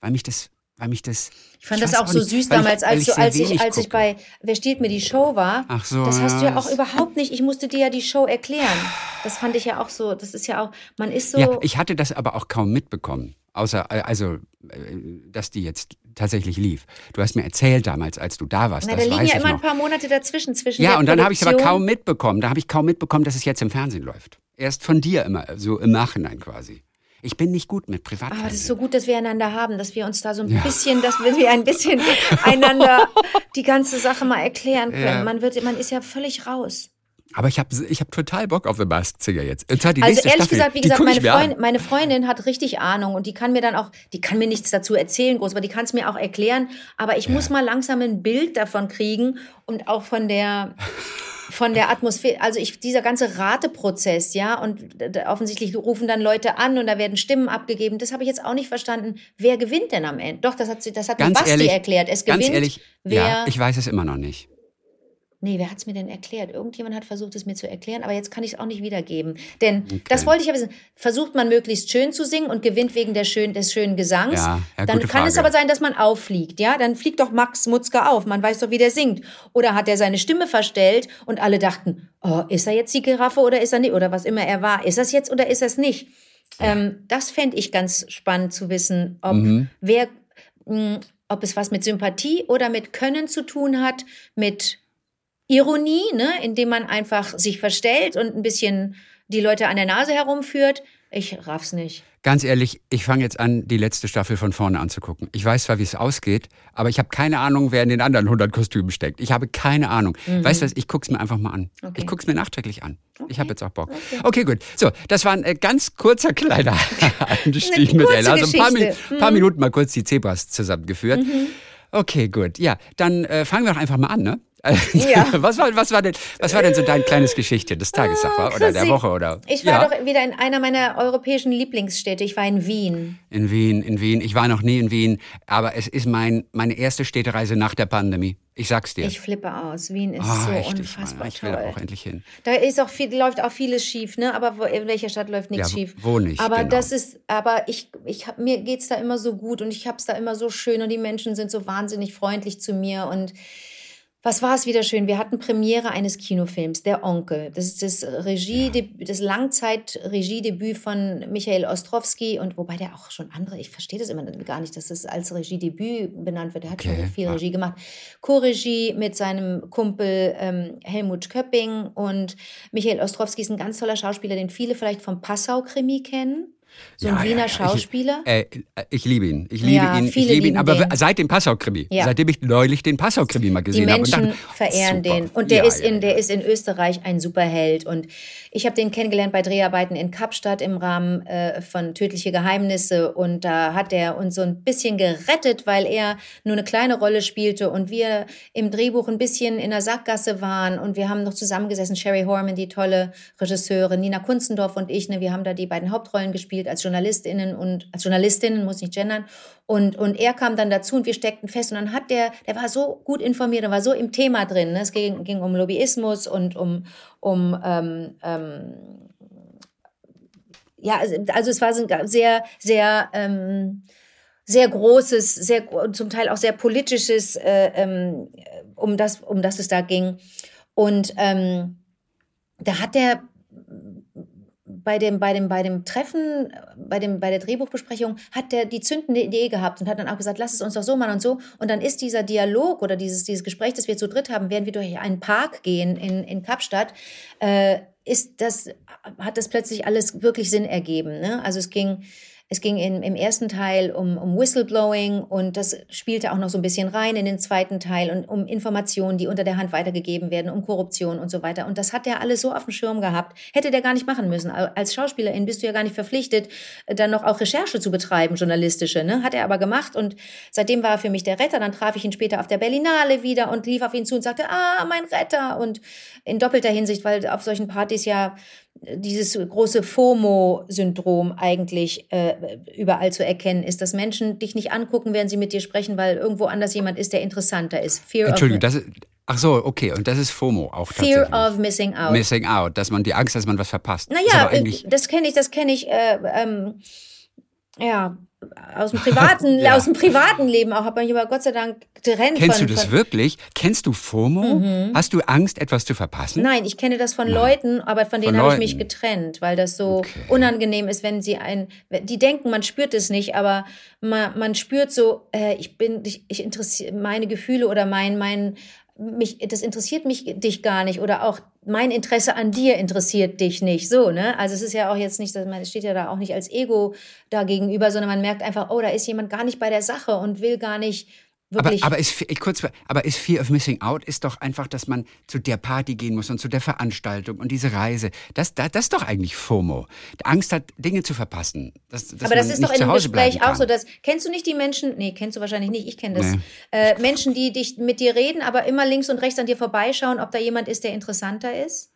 Weil mich das, weil mich das. Ich fand weiß das auch so nicht, süß ich- damals, weil als, du, sehr als, ich, als ich bei Wer steht mir die Show war. Ach so, Das hast du ja auch überhaupt nicht. Ich musste dir ja die Show erklären. Das fand ich ja auch so. Das ist ja auch, man ist so. Ja, ich hatte das aber auch kaum mitbekommen. Außer, äh, also, äh, dass die jetzt tatsächlich lief. Du hast mir erzählt damals, als du da warst. na, da liegen ja ich immer noch. ein paar Monate dazwischen zwischen Ja, und dann habe ich es aber kaum mitbekommen. Da habe ich kaum mitbekommen, dass es jetzt im Fernsehen läuft. Erst von dir immer, so im Nachhinein quasi. Ich bin nicht gut mit Privatfernsehen. Aber das ist so gut, dass wir einander haben, dass wir uns da so ein bisschen, dass wir ein bisschen einander die ganze Sache mal erklären können. Ja. Man wird, man ist ja völlig raus. Aber ich habe ich hab total Bock auf The Masked Singer jetzt. Also ehrlich Staffel, gesagt, wie gesagt, meine. Freund, meine Freundin hat richtig Ahnung und die kann mir dann auch, die kann mir nichts dazu erzählen, groß, aber die kann es mir auch erklären. Aber ich muss mal langsam ein Bild davon kriegen und auch von der von der Atmosphäre, also ich, dieser ganze Rateprozess, ja, und offensichtlich rufen dann Leute an und da werden Stimmen abgegeben. Das habe ich jetzt auch nicht verstanden. Wer gewinnt denn am Ende? Doch, das hat, das hat mir Ganz Basti ehrlich, erklärt. Es Ganz gewinnt, ehrlich, wer. ja, ich weiß es immer noch nicht. Nee, wer hat es mir denn erklärt? Irgendjemand hat versucht, es mir zu erklären, aber jetzt kann ich es auch nicht wiedergeben. Denn das wollte ich ja wissen. Versucht man möglichst schön zu singen und gewinnt wegen der schön, des schönen Gesangs. Ja, ja, dann kann es Frage. aber sein, dass man auffliegt. Ja, dann fliegt doch Max Mutzke auf. Man weiß doch, wie der singt. Oder hat er seine Stimme verstellt und alle dachten, oh, ist er jetzt die Giraffe oder ist er nicht? Oder was immer er war. Ist das jetzt oder ist das nicht? Ähm, das fände ich ganz spannend zu wissen, ob Mhm. wer, mh, ob es was mit Sympathie oder mit Können zu tun hat, mit Ironie, ne, indem man einfach sich verstellt und ein bisschen die Leute an der Nase herumführt. Ich raff's nicht. Ganz ehrlich, ich fange jetzt an, die letzte Staffel von vorne anzugucken. Ich weiß zwar, wie es ausgeht, aber ich habe keine Ahnung, wer in den anderen 100 Kostümen steckt. Ich habe keine Ahnung. Weißt du was, ich guck's mir einfach mal an. Mhm. Okay. Ich guck's mir nachträglich an. Ich habe jetzt auch Bock. Okay. gut. So, das war ein äh, ganz kurzer kleiner Einstieg mit Ella. Also ein paar, Geschichte. Mhm. paar Minuten mal kurz die Zebras zusammengeführt. Okay, gut. Ja, dann äh, fangen wir doch einfach mal an, ne? Ja. was, war, was, war denn, was war denn so dein kleines Geschichtchen des Tages, sag mal, oder der Woche? Oder? Ich war ja. doch wieder in einer meiner europäischen Lieblingsstädte. Ich war in Wien. In Wien, in Wien. Ich war noch nie in Wien, aber es ist mein, meine erste Städtereise nach der Pandemie. Ich sag's dir. Ich flippe aus. Wien ist Ah, so richtig, unfassbar Mann. Ich will da toll. auch endlich hin. Da ist auch viel, läuft auch vieles schief, ne? Aber wo, in welcher Stadt läuft nichts Ja, schief? wo nicht, Aber genau. das ist, aber ich, ich hab, mir geht's da immer so gut und ich hab's da immer so schön und die Menschen sind so wahnsinnig freundlich zu mir und was war es wieder schön? Wir hatten Premiere eines Kinofilms, Der Onkel. Das ist das Regie, das Langzeit-Regiedebüt von Michael Ostrowski und wobei der auch schon andere, ich verstehe das immer gar nicht, dass das als Regiedebüt benannt wird. Der hat Okay, schon viel ja. Regie gemacht. Co-Regie mit seinem Kumpel ähm, Helmut Köpping und Michael Ostrowski ist ein ganz toller Schauspieler, den viele vielleicht vom Passau-Krimi kennen. So ein Wiener Schauspieler? Ich, äh, ich liebe ihn. Ich liebe ihn. Ich liebe ihn. Aber den. seit dem Passau-Krimi. Seitdem ich neulich den Passau-Krimi mal gesehen habe. Die Menschen hab, verehren super. den. Und der, ist in, der ist in Österreich ein Superheld. Und ich habe den kennengelernt bei Dreharbeiten in Kapstadt im Rahmen äh, von Tödliche Geheimnisse. Und da hat er uns so ein bisschen gerettet, weil er nur eine kleine Rolle spielte und wir im Drehbuch ein bisschen in der Sackgasse waren. Und wir haben noch zusammengesessen. Sherry Horman, die tolle Regisseurin, Nina Kunzendorf und ich. Ne, wir haben da die beiden Hauptrollen gespielt als JournalistInnen und als Journalistinnen, muss nicht gendern. Und, und er kam dann dazu und wir steckten fest. Und dann hat der, der war so gut informiert und war so im Thema drin. Ne? Es ging, ging um Lobbyismus und um, um ähm, ähm, ja, also, also es war sehr, sehr ähm, sehr großes, sehr zum Teil auch sehr politisches, äh, ähm, um das, um das es da ging. Und ähm, da hat er bei dem, bei dem, bei dem Treffen, bei, dem, bei der Drehbuchbesprechung, hat der die zündende Idee gehabt und hat dann auch gesagt, lass es uns doch so machen und so. Und dann ist dieser Dialog oder dieses, dieses Gespräch, das wir zu dritt haben, während wir durch einen Park gehen in, in Kapstadt, äh, ist das, hat das plötzlich alles wirklich Sinn ergeben. Ne? Also es ging, es ging in, im ersten Teil um, um Whistleblowing und das spielte auch noch so ein bisschen rein in den zweiten Teil und um Informationen, die unter der Hand weitergegeben werden, um Korruption und so weiter. Und das hat er alles so auf dem Schirm gehabt. Hätte der gar nicht machen müssen. Als Schauspielerin bist du ja gar nicht verpflichtet, dann noch auch Recherche zu betreiben, journalistische. Ne? Hat er aber gemacht und seitdem war er für mich der Retter. Dann traf ich ihn später auf der Berlinale wieder und lief auf ihn zu und sagte, ah, mein Retter. Und in doppelter Hinsicht, weil auf solchen Partys ja dieses große FOMO-Syndrom eigentlich äh, überall zu erkennen ist, dass Menschen dich nicht angucken, während sie mit dir sprechen, weil irgendwo anders jemand ist, der interessanter ist. Fear Entschuldigung, das ist, ach so, okay, und das ist FOMO auch Fear of missing out. Missing out, dass man die Angst, dass man was verpasst. Naja, das kenne ich, das kenne ich, äh, ähm, ja, aus dem privaten, ja. aus dem privaten Leben auch, habe ich aber Gott sei Dank getrennt. Kennst von, du das von, wirklich? Kennst du FOMO? Mhm. Hast du Angst, etwas zu verpassen? Nein, ich kenne das von Nein. Leuten, aber von denen habe ich mich getrennt, weil das so okay. unangenehm ist, wenn sie ein, die denken, man spürt es nicht, aber man, man spürt so, äh, ich bin, ich, ich interessiere meine Gefühle oder mein, mein, mich, das interessiert mich dich gar nicht oder auch mein Interesse an dir interessiert dich nicht. So, ne? Also es ist ja auch jetzt nicht, man steht ja da auch nicht als Ego da gegenüber, sondern man merkt einfach, oh, da ist jemand gar nicht bei der Sache und will gar nicht Wirklich? Aber, aber, ist, kurz, aber ist Fear of Missing Out ist doch einfach, dass man zu der Party gehen muss und zu der Veranstaltung und diese Reise. Das, das, das ist doch eigentlich FOMO. Angst hat, Dinge zu verpassen. Dass, dass aber das ist doch in einem Gespräch auch so. Dass, kennst du nicht die Menschen, nee, kennst du wahrscheinlich nicht, ich kenne das. Nee. Äh, Menschen, die dich mit dir reden, aber immer links und rechts an dir vorbeischauen, ob da jemand ist, der interessanter ist?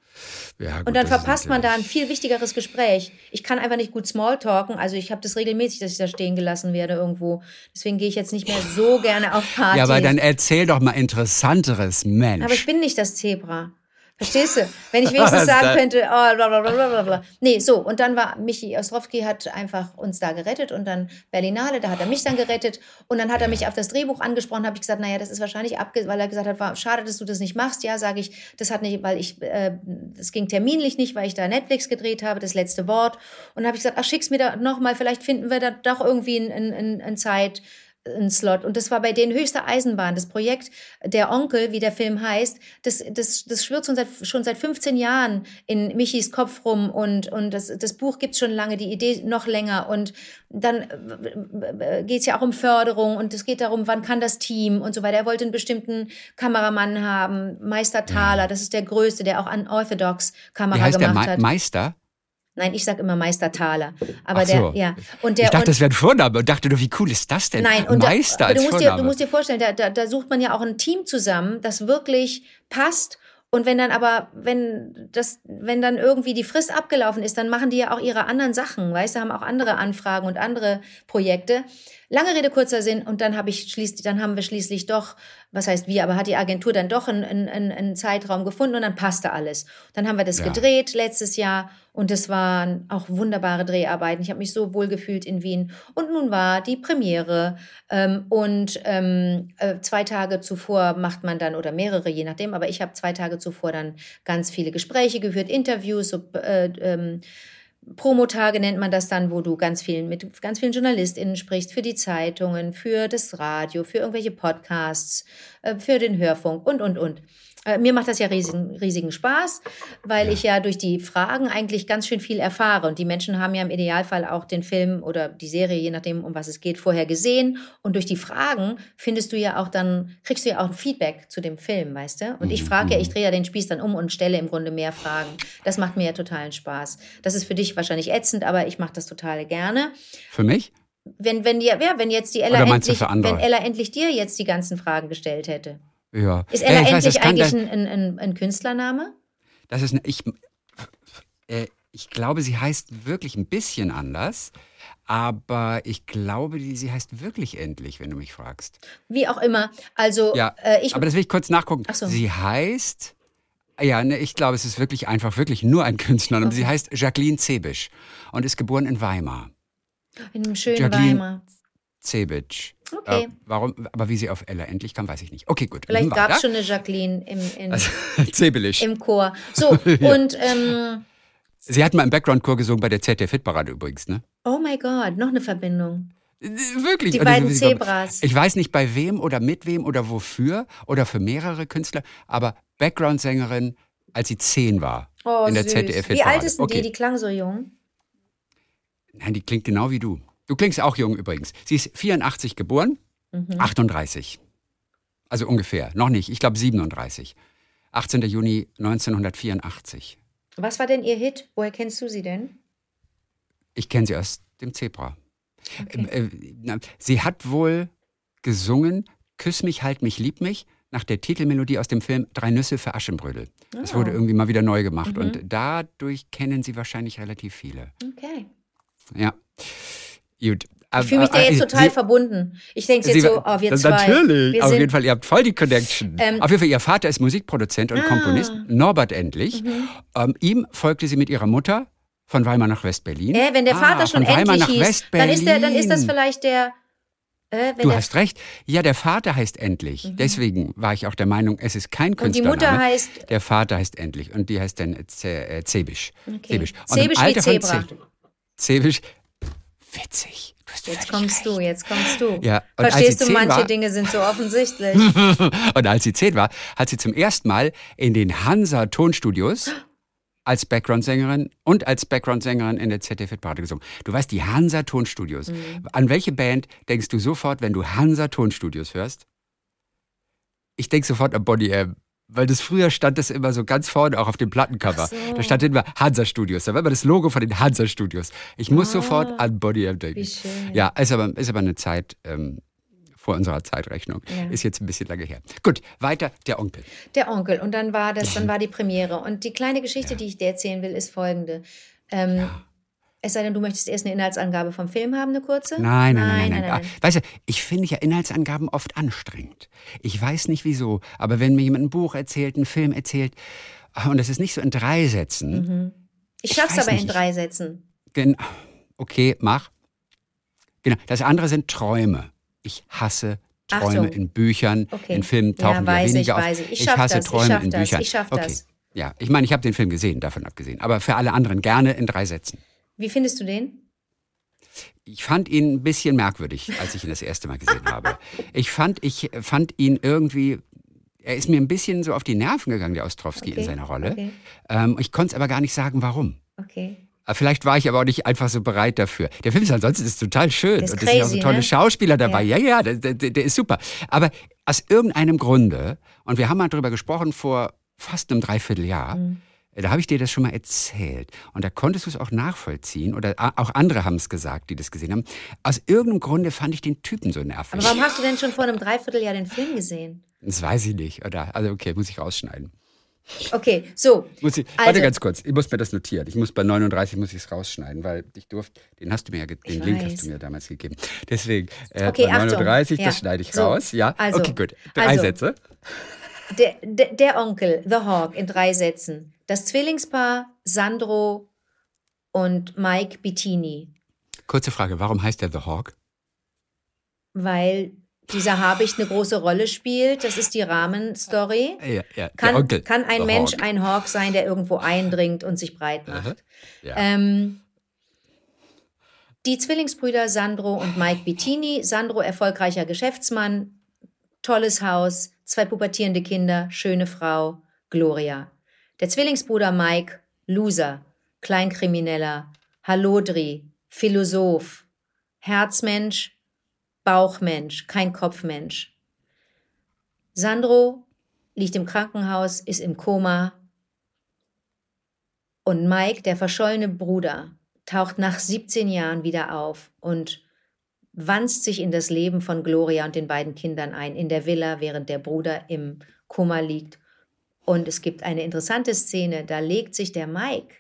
Ja, gut, und dann verpasst man da ein viel wichtigeres Gespräch. Ich kann einfach nicht gut Smalltalken. Also ich habe das regelmäßig, dass ich da stehen gelassen werde irgendwo. Deswegen gehe ich jetzt nicht mehr so gerne auf Partys. Ja, aber dann erzähl doch mal interessanteres, Mensch. Aber ich bin nicht das Zebra. Verstehst du? Wenn ich wenigstens sagen könnte, oh, bla, bla, bla, bla, bla. Nee, so. Und dann war Michi Ostrowski hat einfach uns da gerettet und dann Berlinale, da hat er mich dann gerettet. Und dann hat er mich auf das Drehbuch angesprochen, habe ich gesagt, naja, das ist wahrscheinlich abge, weil er gesagt hat, war schade, dass du das nicht machst. Ja, sage ich, das hat nicht, weil ich, äh, das ging terminlich nicht, weil ich da Netflix gedreht habe, das letzte Wort. Und dann habe ich gesagt, ach, schick's mir da nochmal, vielleicht finden wir da doch irgendwie ein, ein, ein Zeit, ein Slot. Und das war bei denen höchste Eisenbahn. Das Projekt Der Onkel, wie der Film heißt, das, das, das schwirrt schon seit, schon seit 15 Jahren in Michis Kopf rum und, und das, das Buch gibt's schon lange, die Idee noch länger. Und dann geht's ja auch um Förderung und es geht darum, wann kann das Team und so weiter. Er wollte einen bestimmten Kameramann haben, Meister Thaler, das ist der größte, der auch Unorthodox Kamera wie heißt gemacht der hat. Meister? Nein, ich sag immer Meister Thaler. Aber Ach so. der, ja. Und der, ich dachte, und, das wäre ein Vorname und dachte nur, wie cool ist das denn? Nein, und Meister da, als du musst Vorname. Dir, du musst dir vorstellen, da, da, da sucht man ja auch ein Team zusammen, das wirklich passt. Und wenn dann aber, wenn das, wenn dann irgendwie die Frist abgelaufen ist, dann machen die ja auch ihre anderen Sachen, weißt du, haben auch andere Anfragen und andere Projekte. Lange Rede, kurzer Sinn. Und dann habe ich schließlich, dann haben wir schließlich doch, was heißt wir, aber hat die Agentur dann doch einen, einen, einen Zeitraum gefunden und dann passte alles. Dann haben wir das ja. gedreht letztes Jahr und es waren auch wunderbare Dreharbeiten. Ich habe mich so wohl gefühlt in Wien. Und nun war die Premiere. Ähm, und ähm, äh, zwei Tage zuvor macht man dann, oder mehrere, je nachdem, aber ich habe zwei Tage zuvor dann ganz viele Gespräche geführt, Interviews, so, äh, ähm, Promotage nennt man das dann, wo du ganz vielen, mit ganz vielen JournalistInnen sprichst, für die Zeitungen, für das Radio, für irgendwelche Podcasts, äh, für den Hörfunk und, und, und. Äh, mir macht das ja riesigen, riesigen Spaß, weil Ja. ich ja durch die Fragen eigentlich ganz schön viel erfahre. Und die Menschen haben ja im Idealfall auch den Film oder die Serie, je nachdem, um was es geht, vorher gesehen. Und durch die Fragen findest du ja auch dann, kriegst du ja auch ein Feedback zu dem Film, weißt du? Und ich frage ja, ich drehe ja den Spieß dann um und stelle im Grunde mehr Fragen. Das macht mir ja totalen Spaß. Das ist für dich wahrscheinlich ätzend, aber ich mache das total gerne. Für mich? Wenn, wenn, die, ja, wenn jetzt die Ella endlich, wenn Ella endlich dir jetzt die ganzen Fragen gestellt hätte. Ja. Ist ja, Ella weiß, das endlich kann eigentlich ein, ein, ein, ein Künstlername? Das ist eine, ich, äh, ich glaube, sie heißt wirklich ein bisschen anders, aber ich glaube, die, sie heißt wirklich endlich, wenn du mich fragst. Wie auch immer. Also Ja, äh, ich aber das will ich kurz nachgucken. Ach so. Sie heißt, ja, ne, ich glaube, es ist wirklich einfach, wirklich nur ein Künstlername. Sie heißt Jacqueline Zebisch und ist geboren in Weimar. in einem schönen Jacqueline- Weimar. Zebisch. Okay. Äh, warum, aber wie sie auf Ella endlich kam, weiß ich nicht. Okay, gut. Vielleicht gab es schon eine Jacqueline im, in, Zebelisch. im Chor. So, und ähm, Sie hat mal im Background-Chor gesungen bei der ZDF-Hitparade übrigens, ne? oh my God, noch eine Verbindung. Wirklich. Die beiden Zebras. Ich weiß nicht bei wem oder mit wem oder wofür oder für mehrere Künstler, aber Background-Sängerin, als sie zehn war. Oh, in der süß. ZDF-Hitparade. Wie alt ist denn okay. die? Die klang so jung. Nein, die klingt genau wie du. Du klingst auch jung übrigens. Sie ist 84 geboren, Mhm. 38. Also ungefähr. Noch nicht. Ich glaube 37. 18. Juni 1984. Was war denn ihr Hit? Woher kennst du sie denn? Ich kenne sie aus dem Zebra. Okay. Äh, äh, sie hat wohl gesungen Küss mich, halt mich, lieb mich nach der Titelmelodie aus dem Film Drei Nüsse für Aschenbrödel. Das Oh. wurde irgendwie mal wieder neu gemacht Mhm. und dadurch kennen sie wahrscheinlich relativ viele. Okay. Ja. Gut. Ich fühle mich da jetzt total verbunden. Ich denke jetzt Sie- so, oh, wir zwei. Natürlich, auf jeden Fall, ihr habt voll die Connection. Ähm, auf jeden Fall, ihr Vater ist Musikproduzent und Ah. Komponist, Norbert Endlich. Mhm. Ähm, ihm folgte sie mit ihrer Mutter von Weimar nach West-Berlin. Äh, wenn der Vater ah, schon endlich nach hieß, dann ist, der, dann ist das vielleicht der. Äh, Du hast recht. Ja, der Vater heißt Endlich. Deswegen war ich auch der Meinung, es ist kein Mhm. und die Künstlername. Mutter heißt. der Vater heißt Endlich und die heißt dann äh, Zebisch. Okay. Zebisch. Und Zebisch wie Alter Zebra. Ze- Zebisch. Witzig. Du hast Jetzt kommst du, recht. jetzt kommst du. Ja, und als Verstehst sie du, zehn manche war- Dinge sind so offensichtlich. Und als sie zehn war, hat sie zum ersten Mal in den Hansa Tonstudios als Background-Sängerin und als Background-Sängerin in der ZDF-Party gesungen. Du weißt, die Hansa Tonstudios. Mhm. An welche Band denkst du sofort, wenn du Hansa Tonstudios hörst? Ich denke sofort an Bonnie M. Weil das früher stand das immer so ganz vorne, auch auf dem Plattencover. So. Da stand immer Hansa Studios. Da war immer das Logo von den Hansa Studios. Ich muss Ah, sofort an Bonnie M denken. Ja, ist aber, ist aber eine Zeit ähm, vor unserer Zeitrechnung. Ja. Ist jetzt ein bisschen lange her. Gut, weiter der Onkel. Der Onkel. Und dann war das, dann war die Premiere. Und die kleine Geschichte, die ich dir erzählen will, ist folgende. Ähm, Es sei denn, du möchtest erst eine Inhaltsangabe vom Film haben, eine kurze? Nein, nein, nein, nein. nein, Ah, Weißt du, ich finde ja Inhaltsangaben oft anstrengend. Ich weiß nicht wieso, aber wenn mir jemand ein Buch erzählt, einen Film erzählt, ah, und das ist nicht so in drei Sätzen, Mhm. Ich Ich schaff's aber in nicht. drei Sätzen. gen- okay, mach. Genau, das andere sind Träume. Ich hasse Träume Achtung. in Büchern, Okay. in Filmen tauchen ja ich, weniger auf. weiß ich. Ich schaff hasse das, ich Träume schaff in das, Büchern. ich schaff okay. das. Ja, ich meine, ich habe den Film gesehen, davon abgesehen. Aber für alle anderen gerne in drei Sätzen. Wie findest du den? Ich fand ihn ein bisschen merkwürdig, als ich ihn das erste Mal gesehen habe. Ich fand, ich fand ihn irgendwie, er ist mir ein bisschen so auf die Nerven gegangen, der Ostrowski Okay, in seiner Rolle. okay. Ähm, ich konnte es aber gar nicht sagen, warum. Okay. Äh, Vielleicht war ich aber auch nicht einfach so bereit dafür. Der Film ist ansonsten ist total schön. Ist und es sind auch so tolle ne? Schauspieler dabei. Ja, ja, der, der, der ist super. Aber aus irgendeinem Grunde, und wir haben mal drüber gesprochen vor fast einem Dreivierteljahr, Mhm. Da habe ich dir das schon mal erzählt. Und da konntest du es auch nachvollziehen. Oder auch andere haben es gesagt, die das gesehen haben. Aus irgendeinem Grunde fand ich den Typen so nervig. Aber warum hast du denn schon vor einem Dreivierteljahr den Film gesehen? Das weiß ich nicht. Oder, also okay, muss ich rausschneiden. Okay, so. Muss ich, Also- warte ganz kurz, ich muss mir das notieren. Ich muss bei 39 muss ich es rausschneiden, weil ich durfte, den hast du mir ja, den Link weiß. hast du mir damals gegeben. Deswegen, äh, Okay, bei Achtung. 39, Ja. das schneide ich So, raus. Ja, also, okay, gut. Drei also. Sätze. Der, der, der Onkel, The Hawk, in drei Sätzen. Das Zwillingspaar Sandro und Mike Bettini. Kurze Frage, warum heißt der The Hawk? Weil dieser Habicht eine große Rolle spielt. Das ist die Rahmenstory. Ja, ja, Kann, kann ein The Mensch Hawk. ein Hawk sein, der irgendwo eindringt und sich breit macht. Ja. Ähm, die Zwillingsbrüder Sandro und Mike Bettini. Sandro erfolgreicher Geschäftsmann, tolles Haus, zwei pubertierende Kinder, schöne Frau, Gloria. Der Zwillingsbruder Mike, Loser, Kleinkrimineller, Hallodri, Philosoph, Herzmensch, Bauchmensch, kein Kopfmensch. Sandro liegt im Krankenhaus, ist im Koma. Und Mike, der verschollene Bruder, taucht nach 17 Jahren wieder auf und wanzt sich in das Leben von Gloria und den beiden Kindern ein, in der Villa, während der Bruder im Koma liegt. Und es gibt eine interessante Szene, da legt sich der Mike,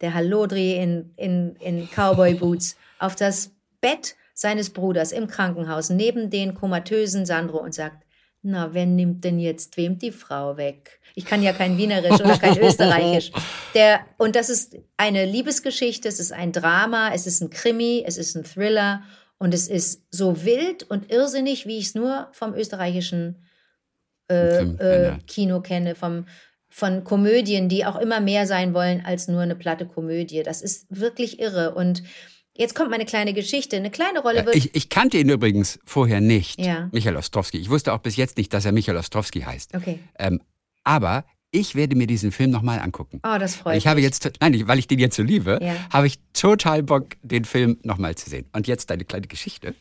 der Hallodri in, in, in Cowboy-Boots, auf das Bett seines Bruders im Krankenhaus neben den komatösen Sandro und sagt, na, wer nimmt denn jetzt wem die Frau weg? Ich kann ja kein Wienerisch oder kein Österreichisch. Der, und das ist eine Liebesgeschichte, es ist ein Drama, es ist ein Krimi, es ist ein Thriller und es ist so wild und irrsinnig, wie ich es nur vom österreichischen äh, äh, Kino kenne, vom, von Komödien, die auch immer mehr sein wollen als nur eine platte Komödie. Das ist wirklich irre und Jetzt kommt meine kleine Geschichte. Eine kleine Rolle wird. Ich, ich kannte ihn übrigens vorher nicht, ja. Michael Ostrowski. Ich wusste auch bis jetzt nicht, dass er Michael Ostrowski heißt. Okay. Ähm, aber ich werde mir diesen Film nochmal angucken. Oh, das freut mich. Ich habe jetzt, nein, weil ich den jetzt so liebe, ja. habe ich total Bock, den Film nochmal zu sehen. Und jetzt deine kleine Geschichte.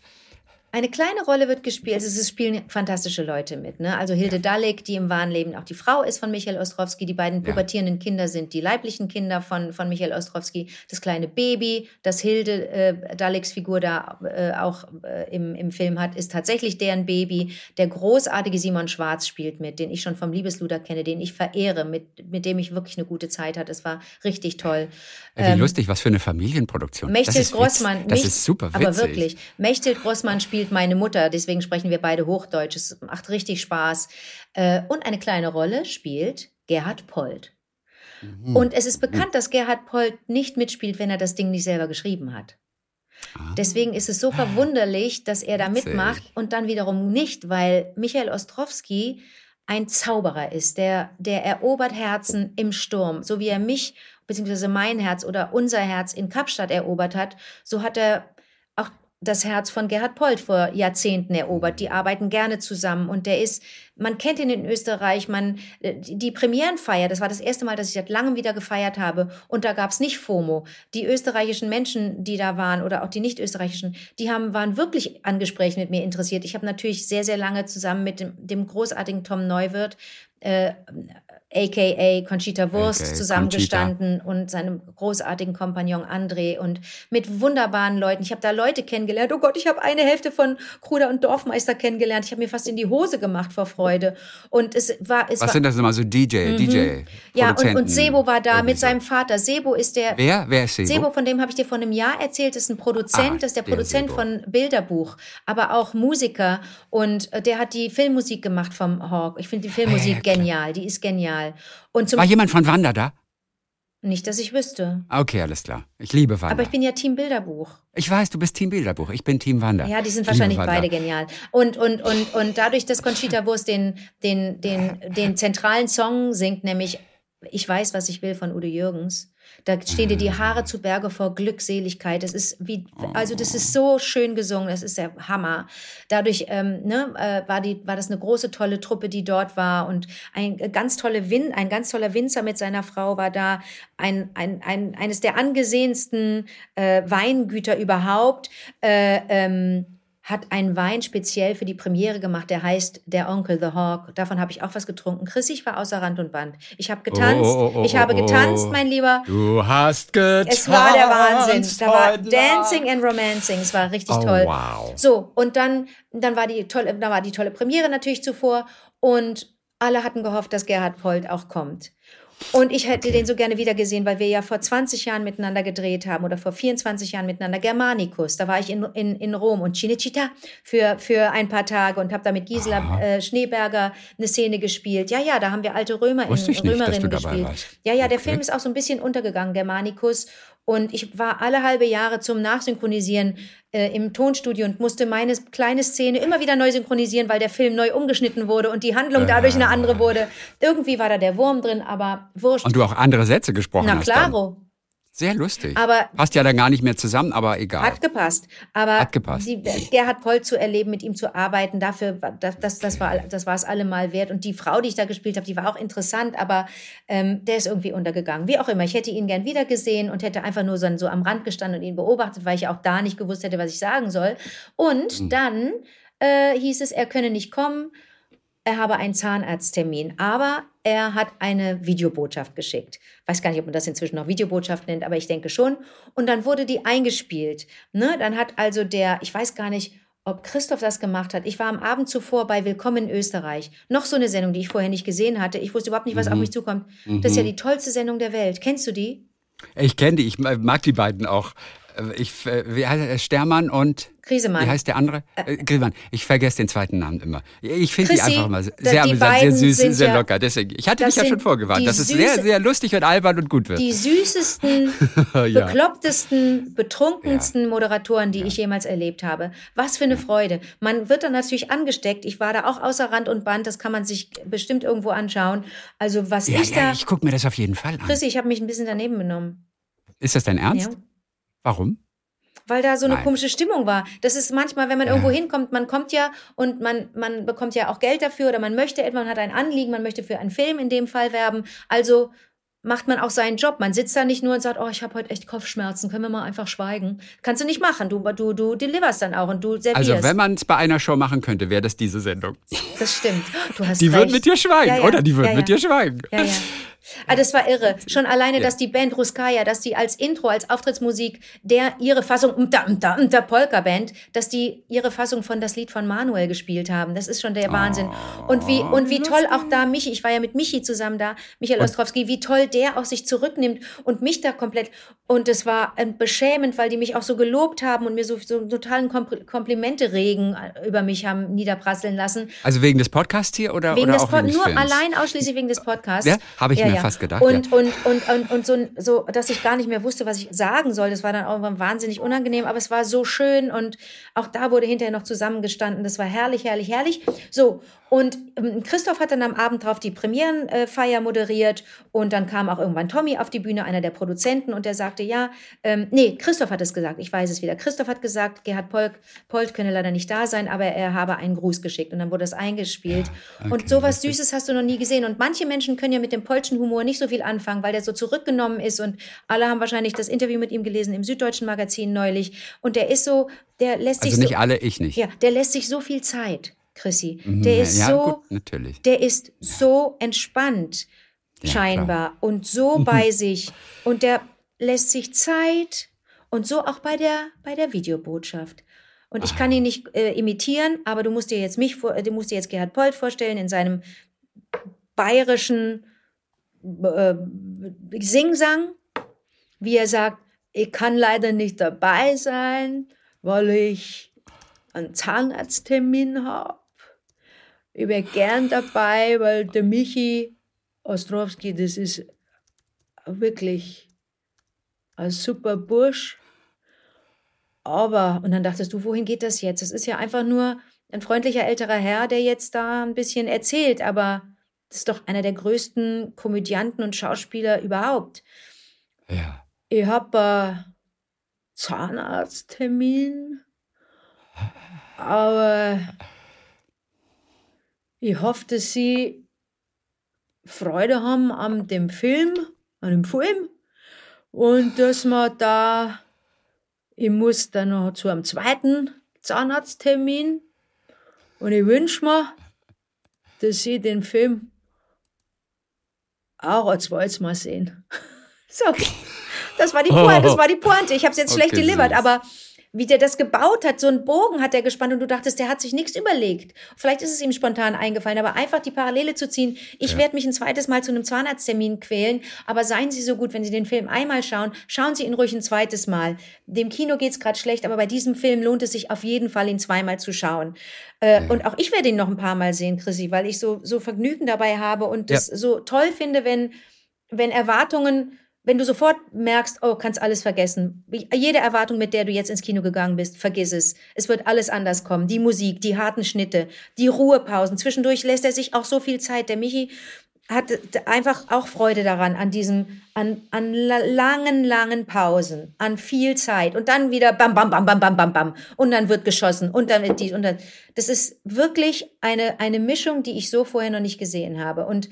Eine kleine Rolle wird gespielt, also es spielen fantastische Leute mit. Ne? Also Hilde ja. Dalek, die im wahren Leben auch die Frau ist von Michael Ostrowski. Die beiden pubertierenden ja. Kinder sind die leiblichen Kinder von, von Michael Ostrowski. Das kleine Baby, das Hilde äh, Daleks Figur da äh, auch äh, im, im Film hat, ist tatsächlich deren Baby. Der großartige Simon Schwarz spielt mit, den ich schon vom Liebesluder kenne, den ich verehre, mit, mit dem ich wirklich eine gute Zeit hatte. Es war richtig toll. Wie ähm, lustig, was für eine Familienproduktion. Mechthild Grossmann. Das ist super witzig. Aber wirklich, Mechthild Grossmann spielt spielt meine Mutter, deswegen sprechen wir beide Hochdeutsch. Es macht richtig Spaß. Äh, und eine kleine Rolle spielt Gerhard Pold. Mhm. Und es ist bekannt, dass Gerhard Pold nicht mitspielt, wenn er das Ding nicht selber geschrieben hat. Ah. Deswegen ist es so verwunderlich, dass er da mitmacht und dann wiederum nicht, weil Michael Ostrowski ein Zauberer ist, der, der erobert Herzen im Sturm. So wie er mich, beziehungsweise mein Herz oder unser Herz in Kapstadt erobert hat, so hat er das Herz von Gerhard Polt vor Jahrzehnten erobert. Die arbeiten gerne zusammen und der ist, man kennt ihn in Österreich, man, äh, die Premierenfeier, das war das erste Mal, dass ich seit langem wieder gefeiert habe und da gab's nicht FOMO. Die österreichischen Menschen, die da waren oder auch die nicht österreichischen, die haben, waren wirklich an Gesprächen mit mir interessiert. Ich habe natürlich sehr, sehr lange zusammen mit dem, dem großartigen Tom Neuwirth äh, aka Conchita Wurst, AKA zusammengestanden Conchita. und seinem großartigen Kompagnon André und mit wunderbaren Leuten. Ich habe da Leute kennengelernt. Oh Gott, ich habe eine Hälfte von Kruder und Dorfmeister kennengelernt. Ich habe mir fast in die Hose gemacht vor Freude. Und es war. Es Was war, sind das immer so DJ, mhm. DJ? Ja, und, und Sebo war da mit seinem Vater. Sebo ist der. Wer? Wer ist Sebo? Sebo, von dem habe ich dir vor einem Jahr erzählt, ist ein Produzent, ah, das ist der, der Produzent Sebo. von Bilderbuch, aber auch Musiker. Und äh, der hat die Filmmusik gemacht vom Hawk. Ich finde die Filmmusik ah, ja, genial. Die ist genial. Und War jemand von Wanda da? Nicht, dass ich wüsste. Okay, alles klar. Ich liebe Wanda. Aber ich bin ja Team Bilderbuch. Ich weiß, du bist Team Bilderbuch. Ich bin Team Wanda. Ja, die sind wahrscheinlich beide genial. Und, und, und, und dadurch, dass Conchita Wurst den, den, den, den zentralen Song singt, nämlich Ich weiß, was ich will von Udo Jürgens, da stehen dir die Haare zu Berge vor Glückseligkeit. Das ist wie, also das ist so schön gesungen. Das ist der Hammer. Dadurch ähm, ne, äh, war, die, war das eine große, tolle Truppe, die dort war. Und ein ganz, tolle Win ein ganz toller Winzer mit seiner Frau war da. Ein, ein, ein, eines der angesehensten äh, Weingüter überhaupt. Äh, ähm, hat einen Wein speziell für die Premiere gemacht, der heißt Der Onkel the Hawk. Davon habe ich auch was getrunken. Chris, ich war außer Rand und Band. Ich habe getanzt. Oh, oh, oh, ich habe getanzt, mein Lieber. Du hast getanzt. Es war der Wahnsinn. Da war Dancing and Romancing. Es war richtig oh, toll. Wow. So, und dann, dann war die tolle, da war die tolle Premiere natürlich zuvor. Und alle hatten gehofft, dass Gerhard Polt auch kommt. Und ich hätte okay. den so gerne wieder gesehen, weil wir ja vor 20 Jahren miteinander gedreht haben oder vor 24 Jahren miteinander Germanicus. Da war ich in, in, in Rom und Cinecittà für, für ein paar Tage und habe da mit Gisela äh, Schneeberger eine Szene gespielt. Ja, ja, da haben wir alte Römer in, Römerinnen gespielt. Ja, ja, der okay. Film ist auch so ein bisschen untergegangen, Germanicus. Und ich war alle halbe Jahre zum Nachsynchronisieren äh, im Tonstudio und musste meine kleine Szene immer wieder neu synchronisieren, weil der Film neu umgeschnitten wurde und die Handlung dadurch eine andere wurde. Irgendwie war da der Wurm drin, aber wurscht. Und du auch andere Sätze gesprochen Na, hast. Na klaro. Sehr lustig. Aber Passt ja dann gar nicht mehr zusammen, aber egal. Hat gepasst. Aber Hat gepasst. Die, Gerhard Poll zu erleben, mit ihm zu arbeiten, dafür, das, das, das, war, das war es allemal wert. Und die Frau, die ich da gespielt habe, die war auch interessant, aber ähm, der ist irgendwie untergegangen. Wie auch immer. Ich hätte ihn gern wieder gesehen und hätte einfach nur so, so am Rand gestanden und ihn beobachtet, weil ich auch da nicht gewusst hätte, was ich sagen soll. Und Mhm. dann äh, hieß es, er könne nicht kommen. Er habe einen Zahnarzttermin, aber er hat eine Videobotschaft geschickt. Weiß gar nicht, ob man das inzwischen noch Videobotschaft nennt, aber ich denke schon. Und dann wurde die eingespielt. Ne? Dann hat also der, ich weiß gar nicht, ob Christoph das gemacht hat. Ich war am Abend zuvor bei Willkommen in Österreich. Noch so eine Sendung, die ich vorher nicht gesehen hatte. Ich wusste überhaupt nicht, was auf mich zukommt. Das ist ja die tollste Sendung der Welt. Kennst du die? Ich kenne die, ich mag die beiden auch. Äh, Ich, äh, wie heißt er? Stermann und Krisemann. wie heißt der andere? Äh, Griemann. Ich vergesse den zweiten Namen immer. Ich finde die einfach immer da- sehr amüsant, sehr süß, sind sehr ja- locker. Deswegen, ich hatte dich ja schon vorgewarnt, dass es sehr, sehr lustig und albern und gut wird. Die süßesten, Ja. beklopptesten, betrunkensten Moderatoren, die ich jemals erlebt habe. Was für eine Freude. Man wird dann natürlich angesteckt. Ich war da auch außer Rand und Band. Das kann man sich bestimmt irgendwo anschauen. Also was ja, ich ja, da... ich gucke mir das auf jeden Fall an. Chrissy, ich habe mich ein bisschen daneben benommen. Ist das dein Ernst? Ja. Warum? Weil da so eine Nein. komische Stimmung war. Das ist manchmal, wenn man Ja. irgendwo hinkommt, man kommt ja und man, man bekommt ja auch Geld dafür oder man möchte etwa, man hat ein Anliegen, man möchte für einen Film in dem Fall werben. Also macht man auch seinen Job. Man sitzt da nicht nur und sagt, oh, ich habe heute echt Kopfschmerzen, können wir mal einfach schweigen. Kannst du nicht machen. Du, du, du deliverst dann auch und du servierst. Also wenn man es bei einer Show machen könnte, wäre das diese Sendung. das stimmt. Du hast Die recht. würden mit dir schweigen, Ja, ja. oder? Die würden mit dir schweigen. Ja, ja. Ah, das war irre. Schon alleine, Ja. dass die Band Ruskaya, dass die als Intro, als Auftrittsmusik, der ihre Fassung unter unter unter Polka Band, dass die ihre Fassung von das Lied von Manuel gespielt haben. Das ist schon der Wahnsinn. Und wie und wie toll auch da Michi, ich war ja mit Michi zusammen da, Michael Ostrowski, wie toll der auch sich zurücknimmt und mich da komplett und es war äh, beschämend, weil die mich auch so gelobt haben und mir so so einen totalen Kompl Komplimente regen äh, über mich haben niederprasseln lassen. Also wegen des Podcasts hier oder, Wegen oder des auch Pod wegen des nur Films? allein ausschließlich wegen des Podcasts. Ja, habe ich mir fast gedacht, Und, und, und, und, und so, so, dass ich gar nicht mehr wusste, was ich sagen soll. Das war dann irgendwann wahnsinnig unangenehm, aber es war so schön und auch da wurde hinterher noch zusammengestanden. Das war herrlich, herrlich, herrlich. So, und ähm, Christoph hat dann am Abend drauf die Premierenfeier moderiert und dann kam auch irgendwann Tommy auf die Bühne, einer der Produzenten, und der sagte, ja, ähm, nee, Christoph hat es gesagt, ich weiß es wieder. Christoph hat gesagt, Gerhard Polk, Polt könne leider nicht da sein, aber er habe einen Gruß geschickt und dann wurde das eingespielt. und sowas Süßes hast du noch nie gesehen. Und manche Menschen können ja mit dem polschen Humor nicht so viel anfangen, weil der so zurückgenommen ist und alle haben wahrscheinlich das Interview mit ihm gelesen im Süddeutschen Magazin neulich. Und der ist so, der lässt sich Also nicht so, alle, ich nicht. ja, der lässt sich so viel Zeit, Chrissy. Mhm, Der ist ja, so, gut, der ist so entspannt, Ja, scheinbar, und so bei sich. Und der lässt sich Zeit und so auch bei der, bei der Videobotschaft. Und ich Ah. kann ihn nicht äh, imitieren, aber du musst dir jetzt mich vor, du musst dir jetzt Gerhard Polt vorstellen in seinem bayerischen äh, Singsang, wie er sagt, ich kann leider nicht dabei sein, weil ich einen Zahnarzttermin habe. Ich wäre gern dabei, weil der Michi Ostrowski, das ist wirklich ein super Bursch. Aber, und dann dachtest du, wohin geht das jetzt? Das ist ja einfach nur ein freundlicher älterer Herr, der jetzt da ein bisschen erzählt, aber das ist doch einer der größten Komödianten und Schauspieler überhaupt. Ja. Ich habe einen Zahnarzttermin, aber ich hoffe, dass Sie Freude haben an dem Film, an dem Film und dass man da, ich muss dann noch zu einem zweiten Zahnarzttermin und ich wünsche mir, dass Sie den Film auch als zweites Mal sehen. So, das war die Pointe, das war die Pointe. Ich habe es jetzt schlecht Okay, delivert, süß. aber wie der das gebaut hat, so einen Bogen hat er gespannt und du dachtest, der hat sich nichts überlegt. Vielleicht ist es ihm spontan eingefallen, aber einfach die Parallele zu ziehen. Ich werde mich ein zweites Mal zu einem Zahnarzttermin quälen, aber seien Sie so gut, wenn Sie den Film einmal schauen, schauen Sie ihn ruhig ein zweites Mal. Dem Kino geht's gerade schlecht, aber bei diesem Film lohnt es sich auf jeden Fall, ihn zweimal zu schauen. Äh, Und auch ich werde ihn noch ein paar Mal sehen, Chrissy, weil ich so, so Vergnügen dabei habe und es Ja. so toll finde, wenn, wenn Erwartungen wenn du sofort merkst, oh, kannst alles vergessen. Jede Erwartung, mit der du jetzt ins Kino gegangen bist, vergiss es. Es wird alles anders kommen. Die Musik, die harten Schnitte, die Ruhepausen. Zwischendurch lässt er sich auch so viel Zeit. Der Michi hatte einfach auch Freude daran, an diesem, an, an langen, langen Pausen, an viel Zeit und dann wieder bam, bam, bam, bam, bam, bam, bam und dann wird geschossen und dann wird dies und dann. Das ist wirklich eine, eine Mischung, die ich so vorher noch nicht gesehen habe. Und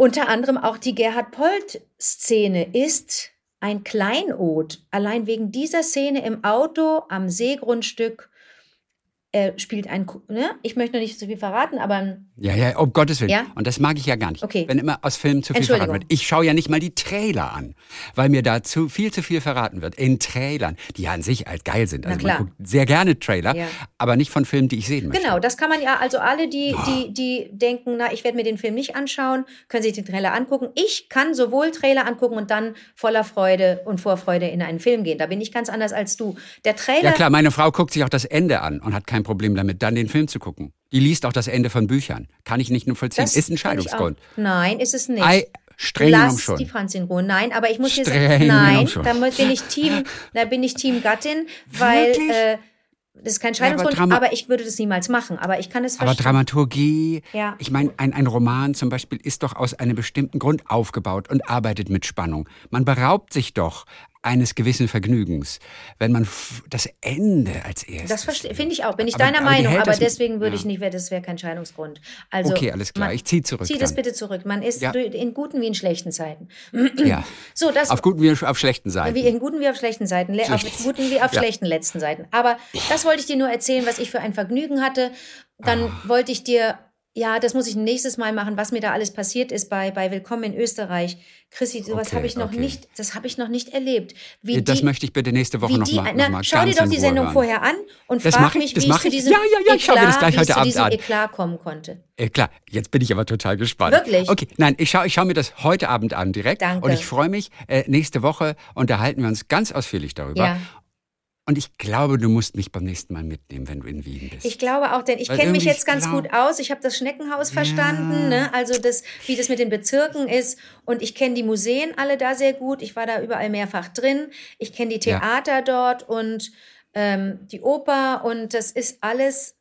unter anderem auch die Gerhard Polt-Szene ist ein Kleinod. Allein wegen dieser Szene im Auto am Seegrundstück er spielt ein, ne? ich möchte noch nicht so viel verraten, aber. Ja, ja, um Gottes Willen. Ja? Und das mag ich ja gar nicht. Okay. Wenn immer aus Filmen zu viel verraten wird. Ich schaue ja nicht mal die Trailer an, weil mir da zu viel zu viel verraten wird. In Trailern, die ja an sich halt geil sind. Also man guckt sehr gerne Trailer, ja. aber nicht von Filmen, die ich sehen möchte. Genau, das kann man ja, also alle, die, die, die denken, na, ich werde mir den Film nicht anschauen, können sich den Trailer angucken. Ich kann sowohl Trailer angucken und dann voller Freude und Vorfreude in einen Film gehen. Da bin ich ganz anders als du. Der Trailer. Ja klar, meine Frau guckt sich auch das Ende an und hat kein kein Problem damit, dann den Film zu gucken. Die liest auch das Ende von Büchern. Kann ich nicht nur vollziehen. Das ist ein Scheidungsgrund. Nein, ist es nicht. I, streng Lass schon. die Franz in Ruhe. Nein, aber ich muss streng dir sagen, nein, da bin ich Team, da bin ich Team Gattin, weil äh, das ist kein Scheidungsgrund, ja, aber, aber, ich würde das niemals machen. Aber ich kann es verstehen. Aber Dramaturgie, ja. ich meine, ein, ein Roman zum Beispiel ist doch aus einem bestimmten Grund aufgebaut und arbeitet mit Spannung. Man beraubt sich doch eines gewissen Vergnügens, wenn man das Ende als erstes. Das finde ich auch. Bin ich aber, deiner aber Meinung, aber deswegen würde ja. ich nicht, das wäre kein Scheidungsgrund. Also, okay, alles klar. Man, ich ziehe zurück. Zieh das bitte zurück. Man ist ja. in guten wie in schlechten Zeiten. Ja. So, das, auf guten wie auf schlechten Seiten. Wie in guten wie auf schlechten Seiten. Auf guten wie auf ja. schlechten letzten Seiten. Aber das wollte ich dir nur erzählen, was ich für ein Vergnügen hatte. Dann ah. wollte ich dir ja, das muss ich nächstes Mal machen, was mir da alles passiert ist bei, bei Willkommen in Österreich. Chrissy, sowas okay, habe ich noch okay. nicht, das habe ich noch nicht erlebt. Wie das die, möchte ich bitte nächste Woche nochmal noch mal Schau dir doch die Sendung vorher an und das frag ich, mich, wie ich zu diesem ja, ja, ja, ich Eklat, mir das gleich heute Abend an. Eklat kommen konnte. Äh, klar, jetzt bin ich aber total gespannt. Wirklich? Okay, nein, ich schaue ich schau mir das heute Abend an direkt. Danke. Und ich freue mich, äh, nächste Woche unterhalten wir uns ganz ausführlich darüber. Ja. Und ich glaube, du musst mich beim nächsten Mal mitnehmen, wenn du in Wien bist. Ich glaube auch, denn ich kenne mich jetzt ganz gut aus. Ich habe das Schneckenhaus verstanden, ja. ne? also das, wie das mit den Bezirken ist. Und ich kenne die Museen alle da sehr gut. Ich war da überall mehrfach drin. Ich kenne die Theater ja. dort und ähm, die Oper. Und das ist alles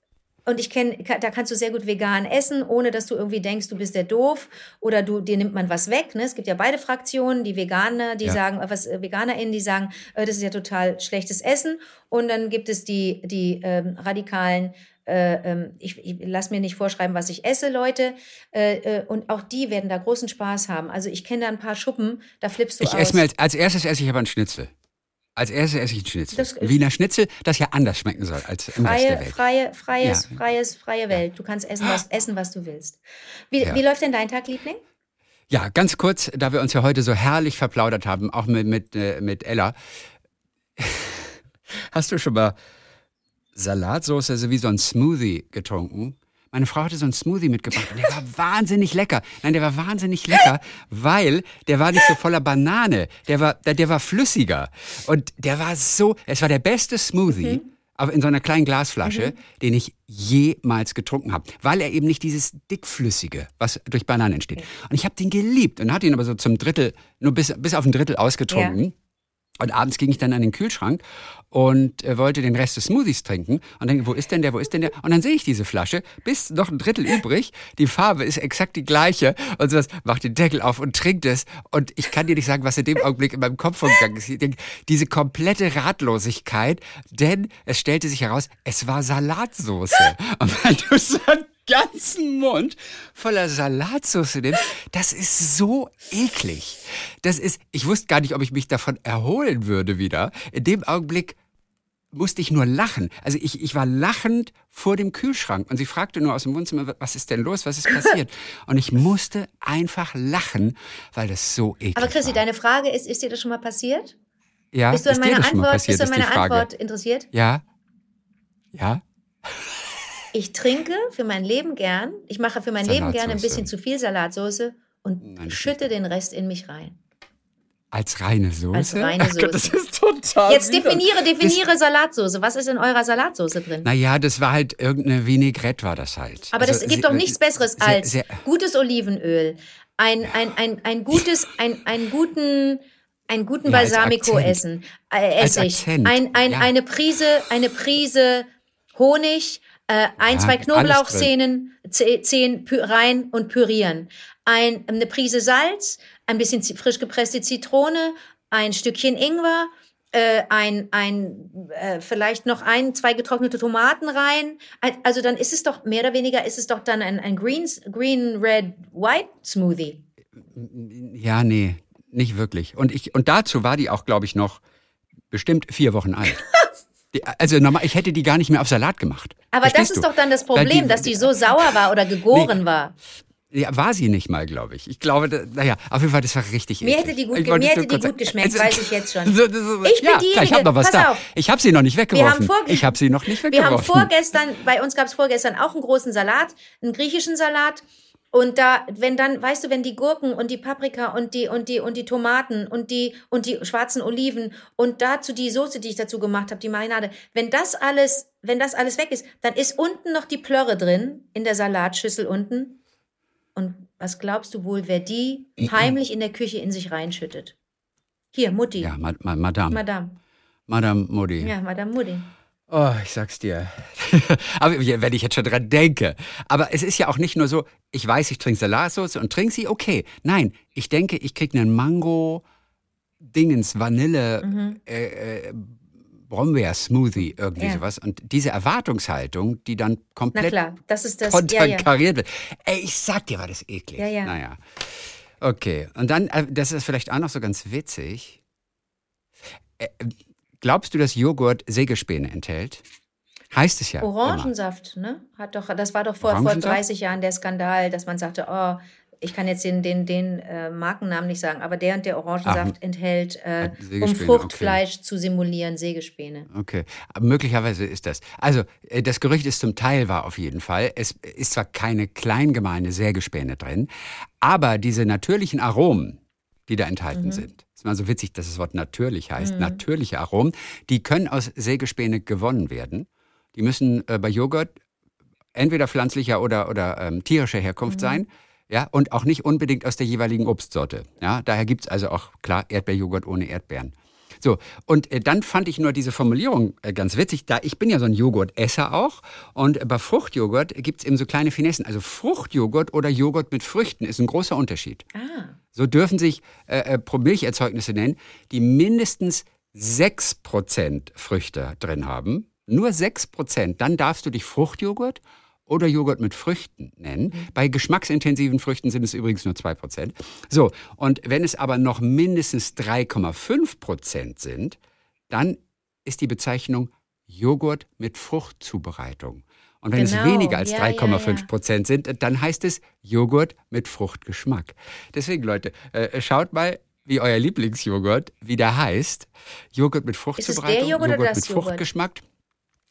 und ich kenne, da kannst du sehr gut vegan essen, ohne dass du irgendwie denkst, du bist der doof oder du, dir nimmt man was weg. Ne? Es gibt ja beide Fraktionen, die Veganer, die ja. sagen, was äh, VeganerInnen, die sagen, äh, das ist ja total schlechtes Essen. Und dann gibt es die, die ähm, radikalen äh, ähm, ich, ich lass mir nicht vorschreiben, was ich esse, Leute. Äh, äh, und auch die werden da großen Spaß haben. Also ich kenne da ein paar Schuppen, da flippst du ich aus. Esse mir als, als erstes esse ich aber einen Schnitzel. Als erstes esse ich einen Schnitzel. Das Wiener Schnitzel, das ja anders schmecken soll als im freie, Rest der Welt. Freie, freies, ja. freies, freie Welt. Du kannst essen, was, essen, was du willst. Wie, ja. wie läuft denn dein Tag, Liebling? Ja, ganz kurz, da wir uns ja heute so herrlich verplaudert haben, auch mit, mit, äh, mit Ella. Hast du schon mal Salatsauce, also wie so ein Smoothie getrunken? Meine Frau hatte so einen Smoothie mitgebracht und der war wahnsinnig lecker. Nein, der war wahnsinnig lecker, weil der war nicht so voller Banane. Der war, der, der war flüssiger. Und der war so, es war der beste Smoothie. Mhm aber in so einer kleinen Glasflasche, mhm. den ich jemals getrunken habe, weil er eben nicht dieses dickflüssige, was durch Bananen entsteht. Und ich habe den geliebt und hatte ihn aber so zum Drittel, nur bis, bis auf ein Drittel ausgetrunken. Ja. Und abends ging ich dann an den Kühlschrank und äh, wollte den Rest des Smoothies trinken und denke, wo ist denn der, wo ist denn der? Und dann sehe ich diese Flasche, bis noch ein Drittel übrig, die Farbe ist exakt die gleiche und sowas, mach den Deckel auf und trinkt es und ich kann dir nicht sagen, was in dem Augenblick in meinem Kopf vorgegangen ist. Ich denke, diese komplette Ratlosigkeit, denn es stellte sich heraus, es war Salatsauce. Und wenn du ganzen Mund voller Salatsauce nimmst, das ist so eklig. Das ist, ich wusste gar nicht, ob ich mich davon erholen würde wieder. In dem Augenblick musste ich nur lachen. Also ich, ich war lachend vor dem Kühlschrank und sie fragte nur aus dem Wohnzimmer, was ist denn los, was ist passiert? Und ich musste einfach lachen, weil das so eklig war. Aber Chrissy, war. deine Frage ist, ist dir das schon mal passiert? Ja, bist du an meiner Antwort, passiert, bist du an meiner Antwort interessiert? Ja. Ja. Ich trinke für mein Leben gern, ich mache für mein Leben gern ein bisschen zu viel Salatsauce und Nein, schütte den Rest in mich rein. Als reine Soße? Als reine Soße. Gott, das ist total. Jetzt definiere, definiere das, Salatsauce. Was ist in eurer Salatsauce drin? Naja, das war halt irgendeine Vinaigrette, war das halt. Aber also, das gibt doch nichts Besseres sehr, als sehr, gutes Olivenöl, ein, ein, ein, ein gutes, ein, einen guten, einen guten ja, Balsamico essen, äh, Essig, ein, ein, ja. eine Prise, eine Prise Honig, Äh, ein, Ja, zwei Knoblauchzehen Ze- Zehen rein und pürieren. Ein, eine Prise Salz, ein bisschen frisch gepresste Zitrone, ein Stückchen Ingwer, äh, ein, ein äh, vielleicht noch ein, zwei getrocknete Tomaten rein. Al- Also dann ist es doch mehr oder weniger ist es doch dann ein, ein Greens, Green, Red, White Smoothie. Ja, nee, nicht wirklich. Und, ich, und dazu war die auch, glaube ich, noch bestimmt vier Wochen alt. Die, also normal, ich hätte die gar nicht mehr auf Salat gemacht. Aber Verstehst das ist du? doch dann das Problem, dass die so sauer war oder gegoren war. Ja, war sie nicht mal, glaube ich. Ich glaube, naja, auf jeden Fall, das war richtig Mir hätte die gut, mir hätte die gut geschmeckt, weiß ich jetzt schon. So, das ist- Ich bin ja, klar, ich diejenige- habe noch was pass da. auf. Ich habe sie noch nicht Wir weggeworfen. ich habe sie noch nicht Wir weggeworfen. haben vorgestern, bei uns gab es vorgestern auch einen großen Salat, einen griechischen Salat. Und da, wenn dann, weißt du, wenn die Gurken und die Paprika und die und die und die Tomaten und die und die schwarzen Oliven und dazu die Soße, die ich dazu gemacht habe, die Marinade, wenn das alles, wenn das alles weg ist, dann ist unten noch die Plörre drin in der Salatschüssel unten. Und was glaubst du wohl, wer die heimlich in der Küche in sich reinschüttet? Hier, Mutti. ja, ma, ma, Madame. Madame. Madame Modi. Ja, Madame Mutti. Oh, ich sag's dir. Aber wenn ich jetzt schon dran denke. Aber es ist ja auch nicht nur so, ich weiß, ich trinke Salatsauce und trinke sie, okay. Nein, ich denke, ich krieg einen Mango, Dingens, Vanille, Mhm. äh, äh, Brombeer-Smoothie, irgendwie Ja. sowas. Und diese Erwartungshaltung, die dann Na komplett klar, das ist das. Ja, ja. konterkariert wird. Ey, ich sag dir, war das eklig. Ja, ja. Naja. Okay. Und dann, äh, das ist vielleicht auch noch so ganz witzig. Äh, Glaubst du, dass Joghurt Sägespäne enthält? Heißt es ja. immer. Orangensaft, ne? Hat doch, das war doch vor, vor Orangensaft? 30 Jahren der Skandal, dass man sagte, oh, ich kann jetzt den, den, den äh, Markennamen nicht sagen, aber der und der Orangensaft Ach, enthält, äh, um Fruchtfleisch zu simulieren, Sägespäne. Okay, aber möglicherweise ist das. Also, äh, das Gerücht ist zum Teil wahr auf jeden Fall. Es ist zwar keine klein gemeine Sägespäne drin, aber diese natürlichen Aromen, die da enthalten Mhm. sind, ist mal so witzig, dass das Wort natürlich heißt, natürliche Aromen, die können aus Sägespäne gewonnen werden. Die müssen äh, bei Joghurt entweder pflanzlicher oder, oder ähm, tierischer Herkunft Mhm. sein. Ja, und auch nicht unbedingt aus der jeweiligen Obstsorte. Ja, daher gibt's also auch, klar, Erdbeerjoghurt ohne Erdbeeren. So, und äh, dann fand ich nur diese Formulierung äh, ganz witzig, da ich bin ja so ein Joghurtesser auch und bei Fruchtjoghurt gibt's eben so kleine Finessen. Also Fruchtjoghurt oder Joghurt mit Früchten ist ein großer Unterschied. Ah, So dürfen sich äh, äh, Pro- Milcherzeugnisse nennen, die mindestens 6% Früchte drin haben. Nur 6%. Dann darfst du dich Fruchtjoghurt oder Joghurt mit Früchten nennen. Bei geschmacksintensiven Früchten sind es übrigens nur 2%. So, und wenn es aber noch mindestens 3,5% sind, dann ist die Bezeichnung Joghurt mit Fruchtzubereitung. Und wenn Genau, es weniger als ja, ja, 3,5 ja. Prozent sind, dann heißt es Joghurt mit Fruchtgeschmack. Deswegen, Leute, äh, schaut mal, wie euer Lieblingsjoghurt, wie der heißt. Joghurt mit es der Fruchtzubereitung, Joghurt oder das mit Joghurt? Fruchtgeschmack.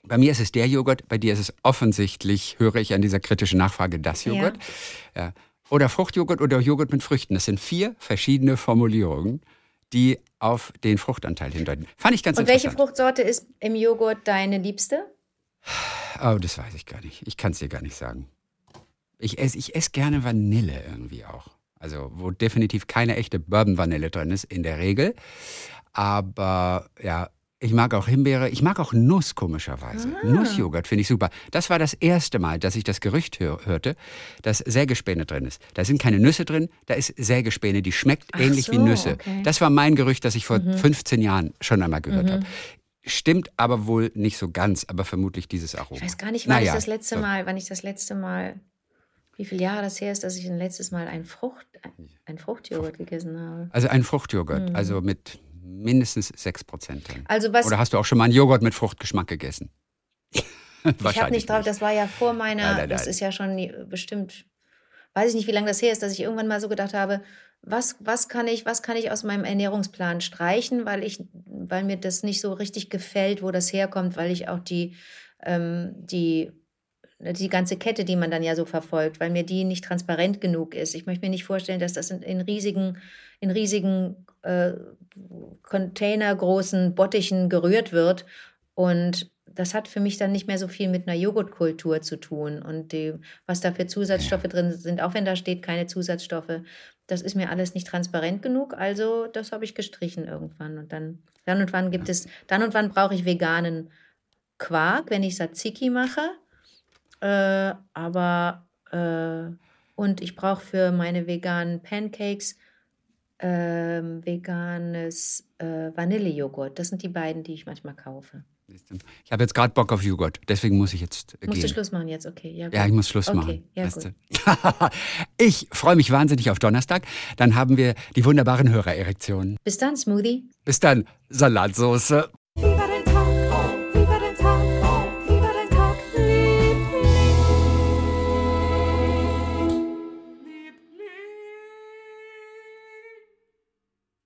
Bei mir ist es der Joghurt, bei dir ist es offensichtlich, höre ich an dieser kritischen Nachfrage, das Ja. Joghurt. Ja. Oder Fruchtjoghurt oder Joghurt mit Früchten. Das sind vier verschiedene Formulierungen, die auf den Fruchtanteil hindeuten. Fand ich ganz und welche interessant. Fruchtsorte ist im Joghurt deine liebste? Oh, das weiß ich gar nicht. Ich kann es dir gar nicht sagen. Ich esse ich ess gerne Vanille irgendwie auch. Also, wo definitiv keine echte Bourbon-Vanille drin ist, in der Regel. Aber ja, ich mag auch Himbeere. Ich mag auch Nuss, komischerweise. Ah. Nussjoghurt finde ich super. Das war das erste Mal, dass ich das Gerücht hör, hörte, dass Sägespäne drin ist. Da sind keine Nüsse drin, da ist Sägespäne, die schmeckt Ach ähnlich wie so, Nüsse. okay. Das war mein Gerücht, das ich vor 15 Jahren schon einmal gehört habe. Stimmt aber wohl nicht so ganz, aber vermutlich dieses Aroma. Ich weiß gar nicht, wann Naja, ich das letzte so. Mal, wann ich das letzte Mal, wie viele Jahre das her ist, dass ich ein letztes Mal ein Frucht, ein, Fruchtjoghurt gegessen habe. Also ein Fruchtjoghurt, also mit mindestens 6% drin. Also was, Oder hast du auch schon mal einen Joghurt mit Fruchtgeschmack gegessen? ich habe nicht drauf, das war ja vor meiner, Nein, nein, das nein. ist ja schon bestimmt, weiß ich nicht, wie lange das her ist, dass ich irgendwann mal so gedacht habe, was, was kann ich, was kann ich aus meinem Ernährungsplan streichen, weil ich, weil mir das nicht so richtig gefällt, wo das herkommt, weil ich auch die, ähm, die, die ganze Kette, die man dann ja so verfolgt, weil mir die nicht transparent genug ist. Ich möchte mir nicht vorstellen, dass das in, in riesigen, in riesigen äh, containergroßen Bottichen gerührt wird und das hat für mich dann nicht mehr so viel mit einer Joghurtkultur zu tun. Und die, was da für Zusatzstoffe drin sind, auch wenn da steht keine Zusatzstoffe, das ist mir alles nicht transparent genug. Also das habe ich gestrichen irgendwann. Und dann, dann und wann gibt es, dann und wann brauche ich veganen Quark, wenn ich Tzatziki mache. Äh, aber äh, und ich brauche für meine veganen Pancakes ähm, veganes äh, Vanillejoghurt. Das sind die beiden, die ich manchmal kaufe. Ich habe jetzt gerade Bock auf Joghurt, deswegen muss ich jetzt Musst gehen. du Schluss machen jetzt? Okay. Ja, Ja, ich muss Schluss Okay, machen. ja, ich freue mich wahnsinnig auf Donnerstag. Dann haben wir die wunderbaren Hörererektionen. Bis dann, Smoothie. Bis dann, Salatsoße.